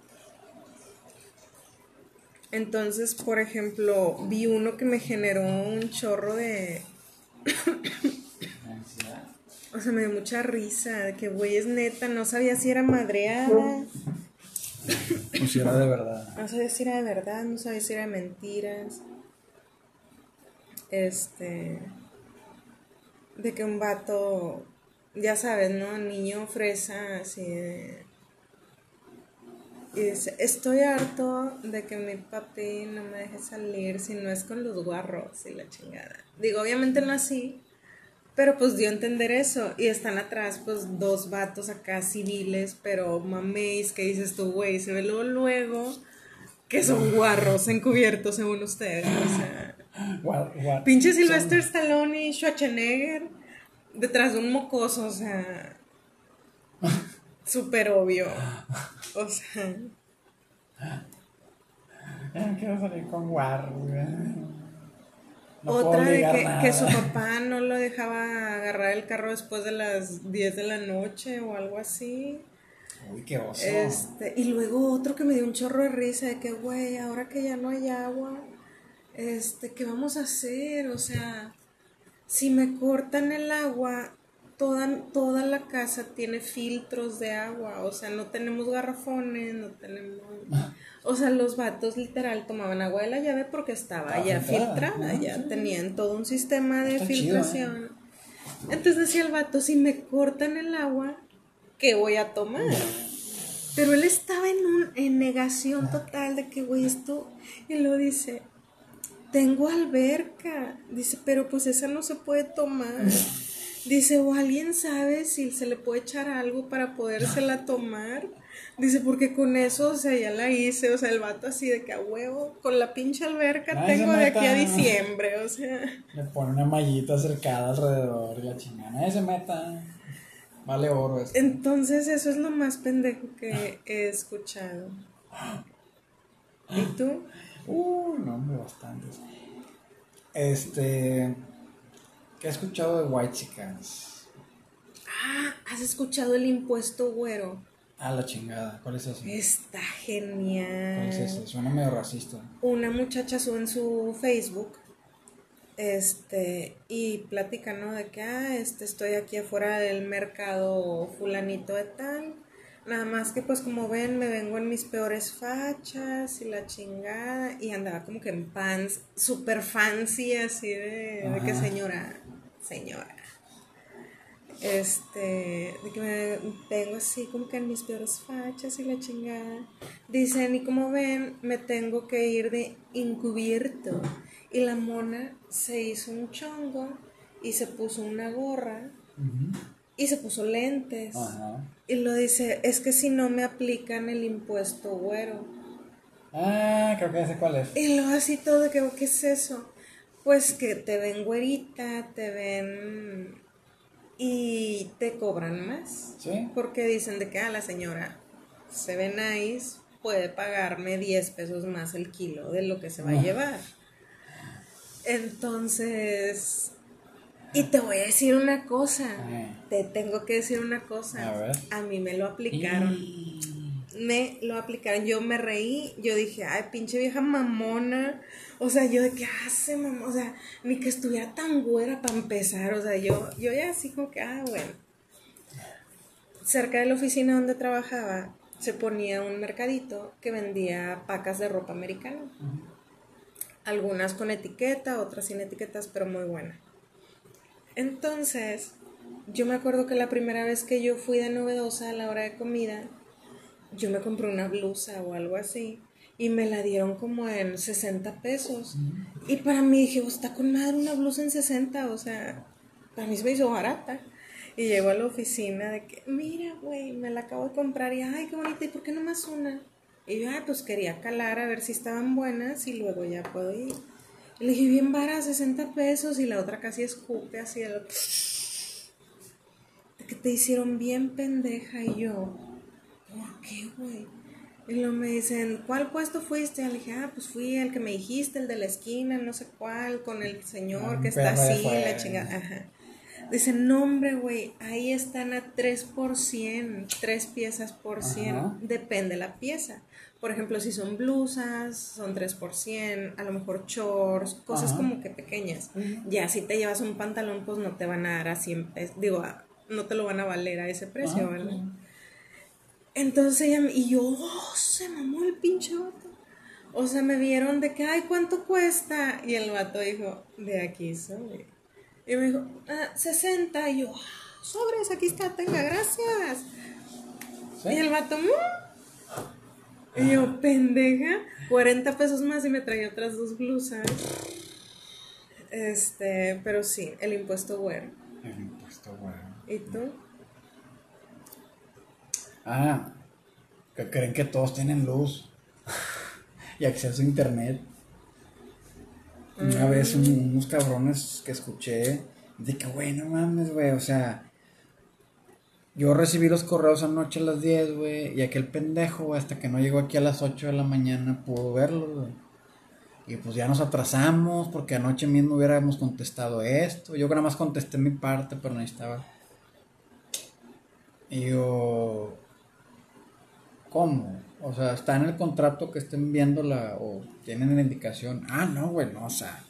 Entonces, por ejemplo, vi uno que me generó un chorro de, o sea, me dio mucha risa, de que güey es neta, no sabía si era madreada, Pues si era de verdad. no sabía si era de verdad, no sabía si era de mentiras. Este, de que un vato, ya sabes, ¿no? Niño fresa, así de... Y dice, estoy harto de que mi papi no me deje salir si no es con los guarros y la chingada. Digo, obviamente no así, pero pues dio a entender eso. Y están atrás, pues, dos vatos acá civiles, pero maméis, que dices tú, güey, se ve luego, luego que son guarros encubiertos según ustedes. O sea, What- what- pinche Sylvester Stallone y Schwarzenegger detrás de un mocoso, o sea, súper obvio. O sea, Ya quiero salir con. No puedo otra de que su papá no lo dejaba agarrar el carro después de las 10 de la noche o algo así. Uy, qué oso. Este, y luego otro que me dio un chorro de risa de que, güey, ahora que ya no hay agua, este, ¿qué vamos a hacer? O sea, si me cortan el agua, toda, toda la casa tiene filtros de agua, o sea, no tenemos garrafones, no tenemos... O sea, los vatos literal tomaban agua de la llave porque estaba ya filtrada, ya Sí. tenían todo un sistema de Está chido, ¿eh? filtración. Entonces decía el vato, si me cortan el agua, ¿qué voy a tomar? Pero él estaba en, un, en negación total de que, güey, esto... Y lo dice, tengo alberca. Dice, pero pues esa no se puede tomar. Dice, o alguien sabe si se le puede echar algo para podérsela tomar. Dice, porque con eso, o sea, ya la hice. O sea, el vato así de que a huevo, con la pinche alberca Ay, tengo de aquí a diciembre. O sea, Le pone una mallita cercada alrededor y la chingada. Nadie se meta. Vale oro esto. entonces eso es lo más pendejo que he escuchado. ¿Y tú? Uh, no, hombre, bastantes. Este. ¿Qué he escuchado de White Chickens? Ah, ¿has escuchado el impuesto güero? Ah, la chingada. ¿Cuál es ese? Está ¿Cuál genial. es ese? Suena medio racista. Una muchacha sube en su Facebook este y platica, ¿no? De que, ah, este, estoy aquí afuera del mercado fulanito de tal. Nada más que pues como ven me vengo en mis peores fachas y la chingada y andaba como que en pants super fancy así de, de que señora, señora. Este, de que me vengo así como que en mis peores fachas y la chingada. Dicen, y como ven, me tengo que ir de encubierto. Y la mona se hizo un chongo y se puso una gorra Ujú. Y se puso lentes. Ajá. Y lo dice, es que si no me aplican el impuesto güero. Ah, creo que ya sé cuál es. Y luego así todo, de que, ¿qué es eso? Pues que te ven güerita, te ven y te cobran más. ¿Sí? Porque dicen de que, ah, la señora se ve nice, puede pagarme 10 pesos más el kilo de lo que se va a llevar. Entonces, y te voy a decir una cosa, Eh. te tengo que decir una cosa. A ver. A mí me lo aplicaron. Y- Me lo aplicaron, yo me reí, yo dije, ay, pinche vieja mamona. O sea, yo de que hace, mamá, o sea, ni que estuviera tan güera para empezar. O sea, yo, yo ya así como que, ah, bueno. Cerca de la oficina donde trabajaba, se ponía un mercadito que vendía pacas de ropa americana. Algunas con etiqueta, otras sin etiquetas, pero muy buena. Entonces, yo me acuerdo que la primera vez que yo fui de novedosa a la hora de comida, yo me compré una blusa o algo así y me la dieron como en 60 pesos. Y para mí dije, pues está con madre una blusa en 60, o sea, para mí se me hizo barata. Y llego a la oficina de que, mira, güey, me la acabo de comprar y, ay, qué bonita, ¿y por qué no más una? Y yo, ay, pues quería calar a ver si estaban buenas y luego ya puedo ir. Y le dije, bien vara, 60 pesos y la otra casi escupe así. De que te hicieron bien pendeja y yo, ¿por qué, güey? Y luego me dicen, ¿cuál puesto fuiste? Le dije, ah, pues fui el que me dijiste, el de la esquina, no sé cuál, con el señor que está así, la chingada. Ajá. Dicen, no, hombre, güey, ahí están a 3 por 100, 3 piezas por 100. Ajá. Depende la pieza. Por ejemplo, si son blusas, son 3 por 100, a lo mejor shorts, cosas Ajá. como que pequeñas. Ya si te llevas un pantalón, pues no te van a dar a 100 pesos, digo, a- no te lo van a valer a ese precio, Ah, ¿verdad? Entonces ella, me- y yo, oh, se mamó el pinche vato. O sea, me vieron de que, ay, ¿cuánto cuesta? Y el vato dijo, de aquí soy. Y me dijo, ah, 60. Y yo, ah, sobres, aquí está, tenga, gracias. ¿Sí? Y el vato, "Mm". Y yo, pendeja, 40 pesos más y me traía otras dos blusas. Este, pero sí, el impuesto bueno. El impuesto, güey. ¿Y tú? Ah, que creen que todos tienen luz y acceso a internet. Una vez un- unos cabrones que escuché, de que, güey, no mames, güey, o sea, yo recibí los correos anoche a las 10, güey, y aquel pendejo, hasta que no llegó aquí a las 8 de la mañana pudo verlos, güey. Y pues ya nos atrasamos porque anoche mismo hubiéramos contestado esto. Yo nada más contesté mi parte, pero necesitaba. Y yo, ¿cómo? O sea, está en el contrato que estén viendo la, o tienen la indicación. Ah, no, güey, no, o sea,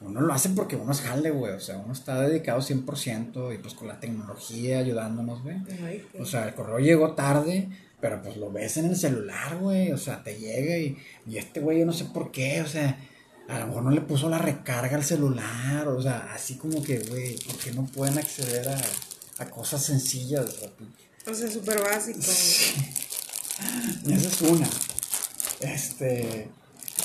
uno lo hace porque uno es jale, güey, o sea, uno está dedicado 100% y pues con la tecnología ayudándonos, güey. Ay, qué- O sea, el correo llegó tarde, pero pues lo ves en el celular, güey. O sea, te llega y, y este güey, yo no sé por qué, o sea, a lo mejor no le puso la recarga al celular, o sea, así como que, güey, ¿por qué no pueden acceder a, a cosas sencillas? O sea, súper básico. Esa es una. Este,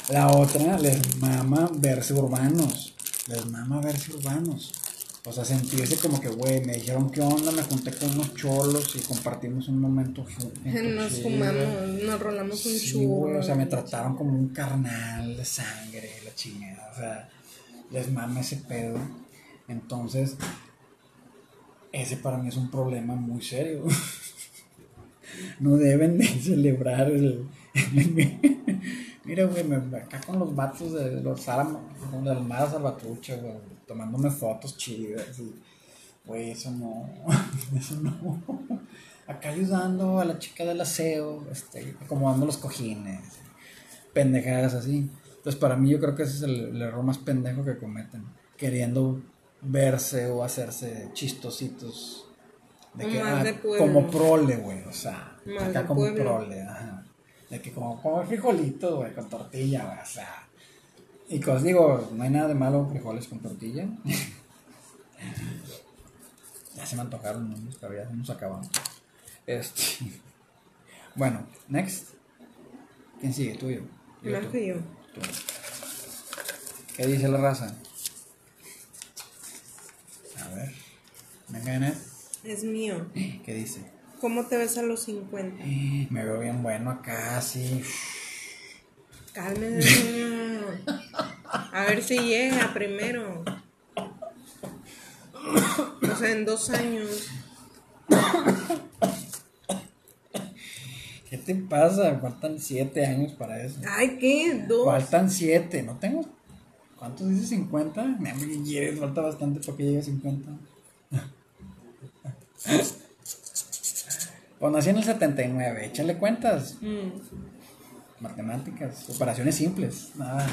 la otra, les mama verse urbanos. Les mama verse urbanos. O sea, sentirse como que, güey, me dijeron qué onda, me junté con unos cholos y compartimos un momento juntos. Nos fumamos, nos rolamos un Sí, churro. o sea, me trataron como un carnal de sangre, la chingada, o sea, les mama ese pedo. Entonces, ese para mí es un problema muy serio. No deben de celebrar el... Mira, güey, me- acá con los vatos de los áramos, con las maras salvatrucha, güey, tomándome fotos chidas y... Güey, eso no, eso no. Acá ayudando a la chica del aseo, este, acomodando los cojines, pendejadas así. Entonces, para mí, yo creo que ese es el, el error más pendejo que cometen, queriendo verse o hacerse chistositos. De que, ah, de como prole, güey, o sea, Más acá como pueblo. prole, ajá. De que como, como frijolitos, güey, con tortilla, güey, o sea. Y cos digo, no hay nada de malo frijoles con tortilla. ya se me antojaron unos, pero ya se nos acabaron. Este. Bueno, next. ¿Quién sigue? ¿Tú y yo? Yo, que yo. Tú. ¿Qué dice la raza? A ver. Venga, Net. Es mío. ¿Qué dice? ¿Cómo te ves a los 50? Me veo bien bueno acá, sí. Cálmese. A ver si llega primero. O sea, en dos años. ¿Qué te pasa? Faltan siete años para eso. Ay, ¿qué? Dos. Faltan siete, no tengo. ¿Cuántos dice 50? Me ¿qué quieres? Falta bastante para que llegue a 50. Pues nací en el 79, échale cuentas. Mm. Matemáticas, operaciones simples, nada,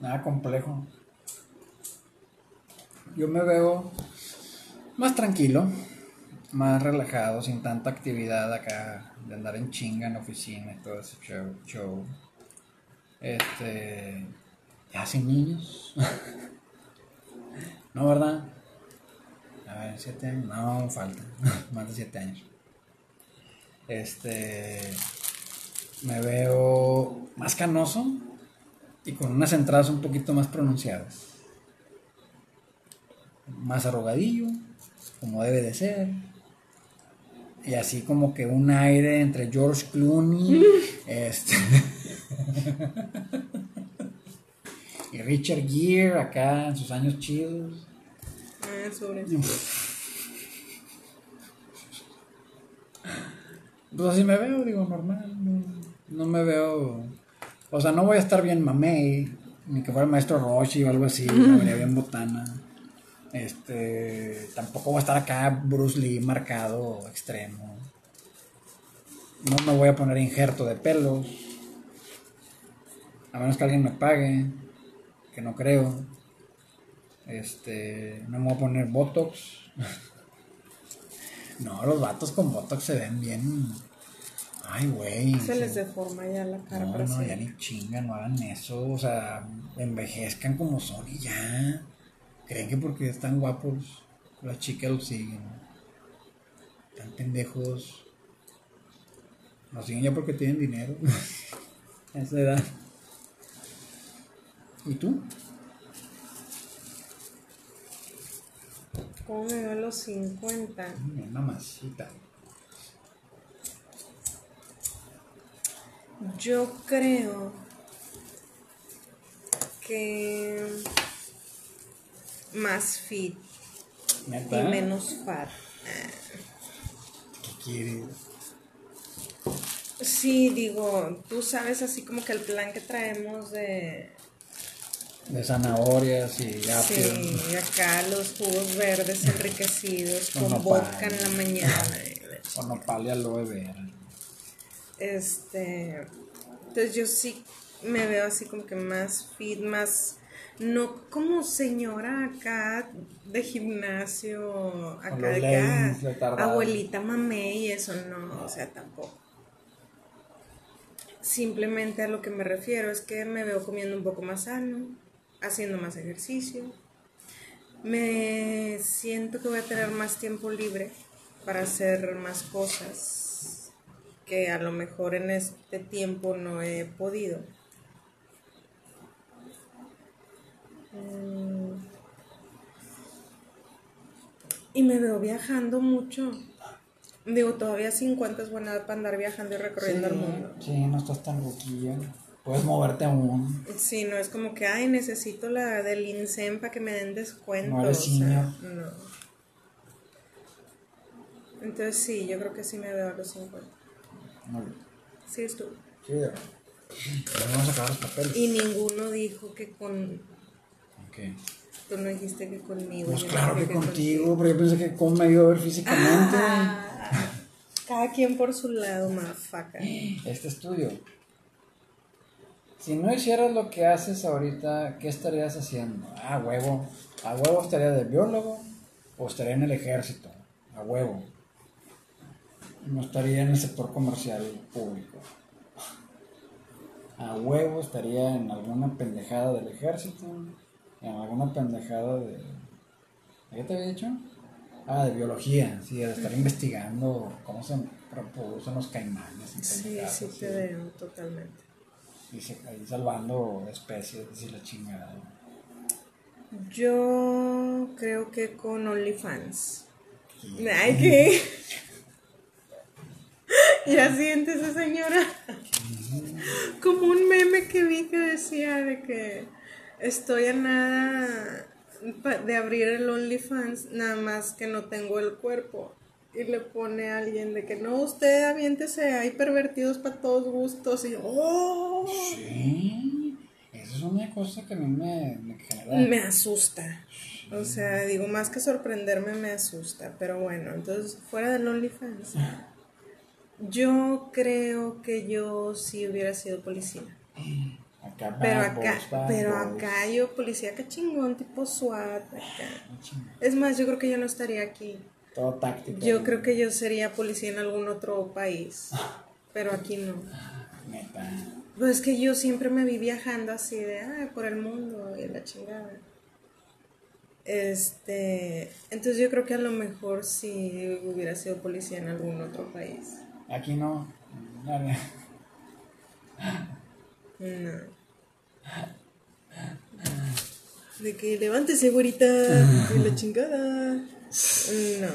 nada complejo. Yo me veo más tranquilo, más relajado, sin tanta actividad acá, de andar en chinga en oficina y todo ese show. show. Este. Ya sin niños. no, ¿verdad? A ver, siete años. No, falta. Más de siete años. Este. Me veo más canoso y con unas entradas un poquito más pronunciadas. Más arrogadillo, como debe de ser. Y así como que un aire entre George Clooney este, y Richard Gere acá en sus años chidos. Ah, sobre. Pues así me veo, digo, normal. No, no me veo. O sea, no voy a estar bien mamey, ni que fuera el maestro Roshi o algo así, me vería bien botana. Este. Tampoco voy a estar acá Bruce Lee marcado extremo. No me voy a poner injerto de pelos. A menos que alguien me pague. Que no creo. Este. No me voy a poner Botox. no, los vatos con Botox se ven bien. Ay, güey. Se les deforma ya la cara No, no, ya ni chingan, no hagan eso. O sea, envejezcan como son y ya. Creen que porque están guapos, las chicas los siguen. Están pendejos. Los siguen ya porque tienen dinero. A esa edad. ¿Y tú? ¿Cómo me veo a los 50? Mi mamacita. Yo creo que más fit y menos fat. ¿Qué quieres? Sí, digo, tú sabes así como que el plan que traemos de... De zanahorias y apio. Sí, acá los jugos verdes enriquecidos Con con vodka en la mañana. Con nopal y aloe vera. Este, entonces yo sí me veo así como que más fit, más, no como señora acá de gimnasio, acá de abuelita mamé y eso no, o sea, tampoco. Simplemente a lo que me refiero es que me veo comiendo un poco más sano, haciendo más ejercicio. Me siento que voy a tener más tiempo libre para hacer más cosas que a lo mejor en este tiempo no he podido. Mm. Y me veo viajando mucho. Digo, todavía 50 es buena para andar viajando y recorriendo el mundo. Sí, no estás tan loquilla. Puedes moverte aún. Sí, no es como que, ay, necesito la del INSEM para que me den descuento. No eres o sea, no. Entonces sí, yo creo que sí me veo a los 50. Sí, estuvo. Sí, ya. Ya Vamos a acabar los papeles. Y ninguno dijo que con... Ok. Tú no dijiste que conmigo. Pues claro que contigo, pero yo pensé que cómo me iba a ver físicamente. Ah, cada quien por su lado, mafaca. Este estudio. Si no hicieras lo que haces ahorita, ¿qué estarías haciendo? Ah, huevo. A huevo estaría de biólogo o estaría en el ejército. A huevo. No estaría en el sector comercial público. A huevo estaría en alguna pendejada del ejército. En alguna pendejada de. ¿Qué te había dicho? Ah, de biología, sí, de estar investigando cómo se reproducen los caimanes. y Sí, sí te veo totalmente. Y se- ahí salvando especies y la chingada. Yo creo que con OnlyFans. Ay, ¿qué? Ya siente esa señora. Como un meme que vi que decía de que estoy a nada de abrir el OnlyFans, nada más que no tengo el cuerpo. Y le pone a alguien de que no, usted aviéntese, hay pervertidos para todos gustos. Y yo, ¡oh! Sí, eso es una cosa que a mí me, me genera. Me asusta. O sea, digo, más que sorprenderme, me asusta. Pero bueno, entonces, fuera del OnlyFans. Yo creo que yo sí hubiera sido policía. Acá, Pero acá, pero acá yo policía que chingón, tipo SWAT, acá. Ah. Es más, yo creo que yo no estaría aquí. Todo táctico. Yo creo que yo sería policía en algún otro país, pero aquí no. Neta. Pues es que yo siempre me vi viajando así de, ay, por el mundo y la chingada. Este, entonces yo creo que a lo mejor sí hubiera sido policía en algún otro país. Aquí no. Dale. No. De que levántese, güerita, de la chingada. No.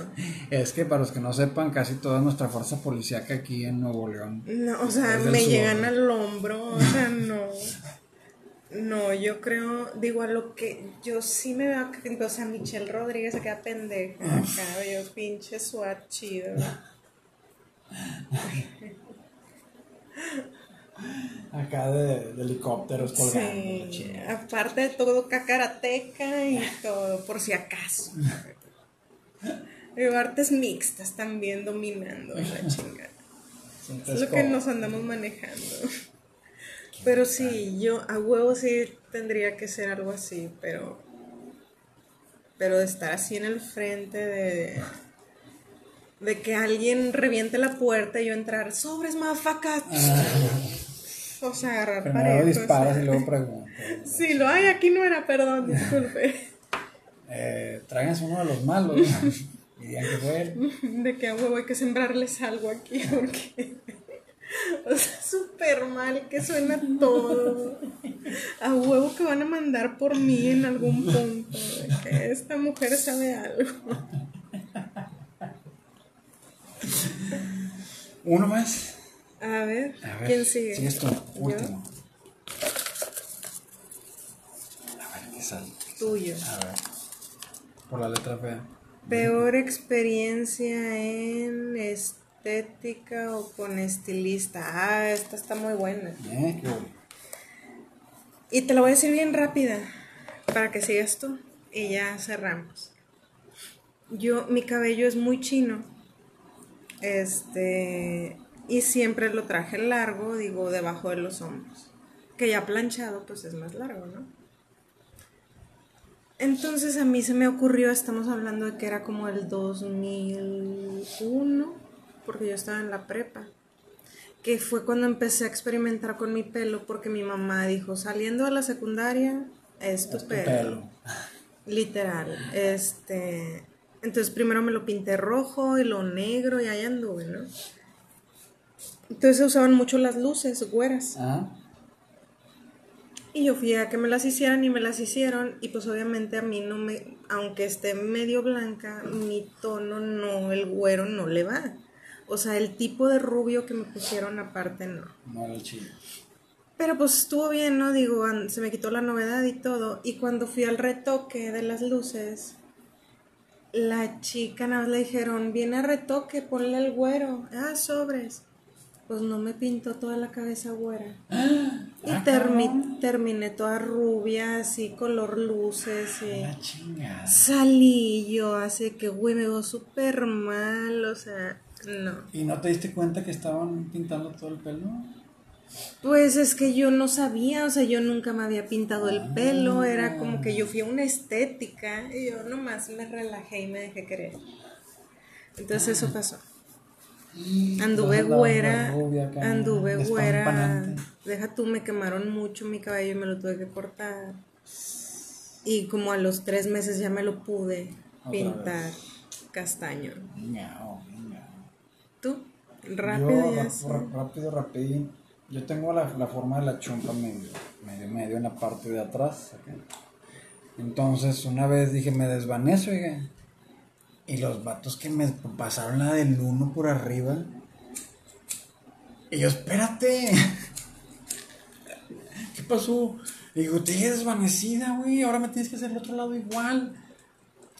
Es que para los que no sepan, casi toda nuestra fuerza policíaca aquí en Nuevo León. No, o sea, me sur. llegan al hombro, o sea, no. No, yo creo, digo, a lo que yo sí me veo, o sea, Michelle Rodríguez se queda pendeja acá, yo pinche SWAT chido. Acá de, de helicópteros colgando. Sí, aparte de todo, cacarateca y todo, por si acaso. Digo, artes mixtas también dominando la chingada. Es lo que nos andamos manejando. Pero sí, yo a huevo sí tendría que ser algo así, pero. Pero de estar así en el frente de. De que alguien reviente la puerta y yo entrar, sobres mafacas. O sea, agarrar Primero parejo, disparas o sea. y luego preguntas. Sí, lo hay, aquí no era, perdón, disculpe. Eh, tráiganse uno de los malos. digan que fue él. De que a huevo hay que sembrarles algo aquí, porque. O sea, súper mal que suena todo. A huevo que van a mandar por mí en algún punto. De que esta mujer sabe algo. Uno más. A ver, A ver, ¿quién sigue? Sigues tú, ¿Yo? último. A ver, ¿qué sale? Tuyo. A ver. Por la letra fea. Peor experiencia en estética o con estilista. Ah, esta está muy buena. ¿Eh? ¿Qué hubo? Y te lo voy a decir bien rápida para que sigas tú y ya cerramos. Yo, mi cabello es muy chino. Este, y siempre lo traje largo, digo, debajo de los hombros. Que ya planchado, pues es más largo, ¿no? Entonces a mí se me ocurrió, estamos hablando de que era como el 2001, porque yo estaba en la prepa que fue cuando empecé a experimentar con mi pelo porque mi mamá dijo, saliendo de la secundaria, es tu Es tu pelo. pelo. Literal. Este, entonces primero me lo pinté rojo y lo negro y ahí anduve, ¿no? Entonces se usaban mucho las luces güeras. Ah, Y yo fui a que me las hicieran y me las hicieron y pues obviamente a mí no me, aunque esté medio blanca, mi tono no, el güero no le va. O sea, el tipo de rubio que me pusieron aparte no. no era el chido. Pero pues estuvo bien, ¿no? Digo, se me quitó la novedad y todo. Y cuando fui al retoque de las luces, la chica nada más le dijeron, viene a retoque, ponle el güero. Ah, sobres. Pues no me pintó toda la cabeza güera. Y Ah, termi- terminé toda rubia, así, color luces. Y... La chingada. Salí yo, así que, güey, me veo súper mal, o sea, no. ¿Y no te diste cuenta que estaban pintando todo el pelo? Pues es que yo no sabía, o sea, yo nunca me había pintado el pelo, era como que yo fui a una estética y yo nomás me relajé y me dejé querer. Entonces eso pasó. Anduve güera, anduve güera. Deja tú, me quemaron mucho mi cabello y me lo tuve que cortar. Y como a los tres meses ya me lo pude pintar castaño. ¿Tú? Rápido Yo, ya sí. rápido, rapidín. Yo tengo la, la forma de la chompa medio, medio, medio en la parte de atrás. acá. Entonces, una vez dije, me desvanezco, oiga. Y los vatos que me pasaron la del uno por arriba. Y yo, espérate. ¿Qué pasó? Y digo, te dije desvanecida, güey. Ahora me tienes que hacer el otro lado igual.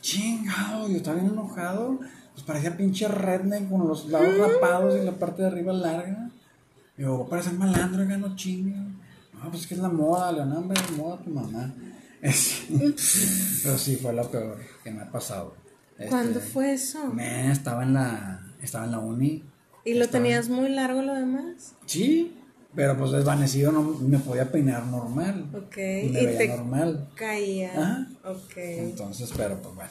Chingado, yo estaba bien enojado. Pues parecía pinche redneck con los lados rapados y la parte de arriba larga. Digo, va a parecer malandro, oiga, no chingue. No, pues es que es la moda, Leonardo, es moda tu mamá. Pero sí, fue lo peor que me ha pasado. ¿Cuándo Este, fue eso? Me estaba en la, estaba en la uni. ¿Y lo estaba- tenías muy largo lo demás? Sí, Pero pues desvanecido no me podía peinar normal. Ok. Y me Y veía te normal. caía. Ajá. Ok. Entonces, pero pues bueno.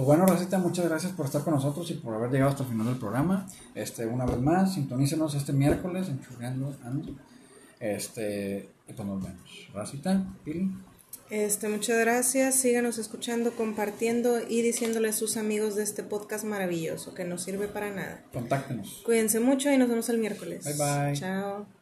Pues bueno, Rosita, muchas gracias por estar con nosotros y por haber llegado hasta el final del programa. Este, una vez más, sintonícenos este miércoles en Churreando Ando. Este, y pues nos vemos. Rosita, Pili. Este, muchas gracias. Síganos escuchando, compartiendo y diciéndole a sus amigos de este podcast maravilloso que no sirve para nada. Contáctenos. Cuídense mucho y nos vemos el miércoles. Bye, bye. Chao.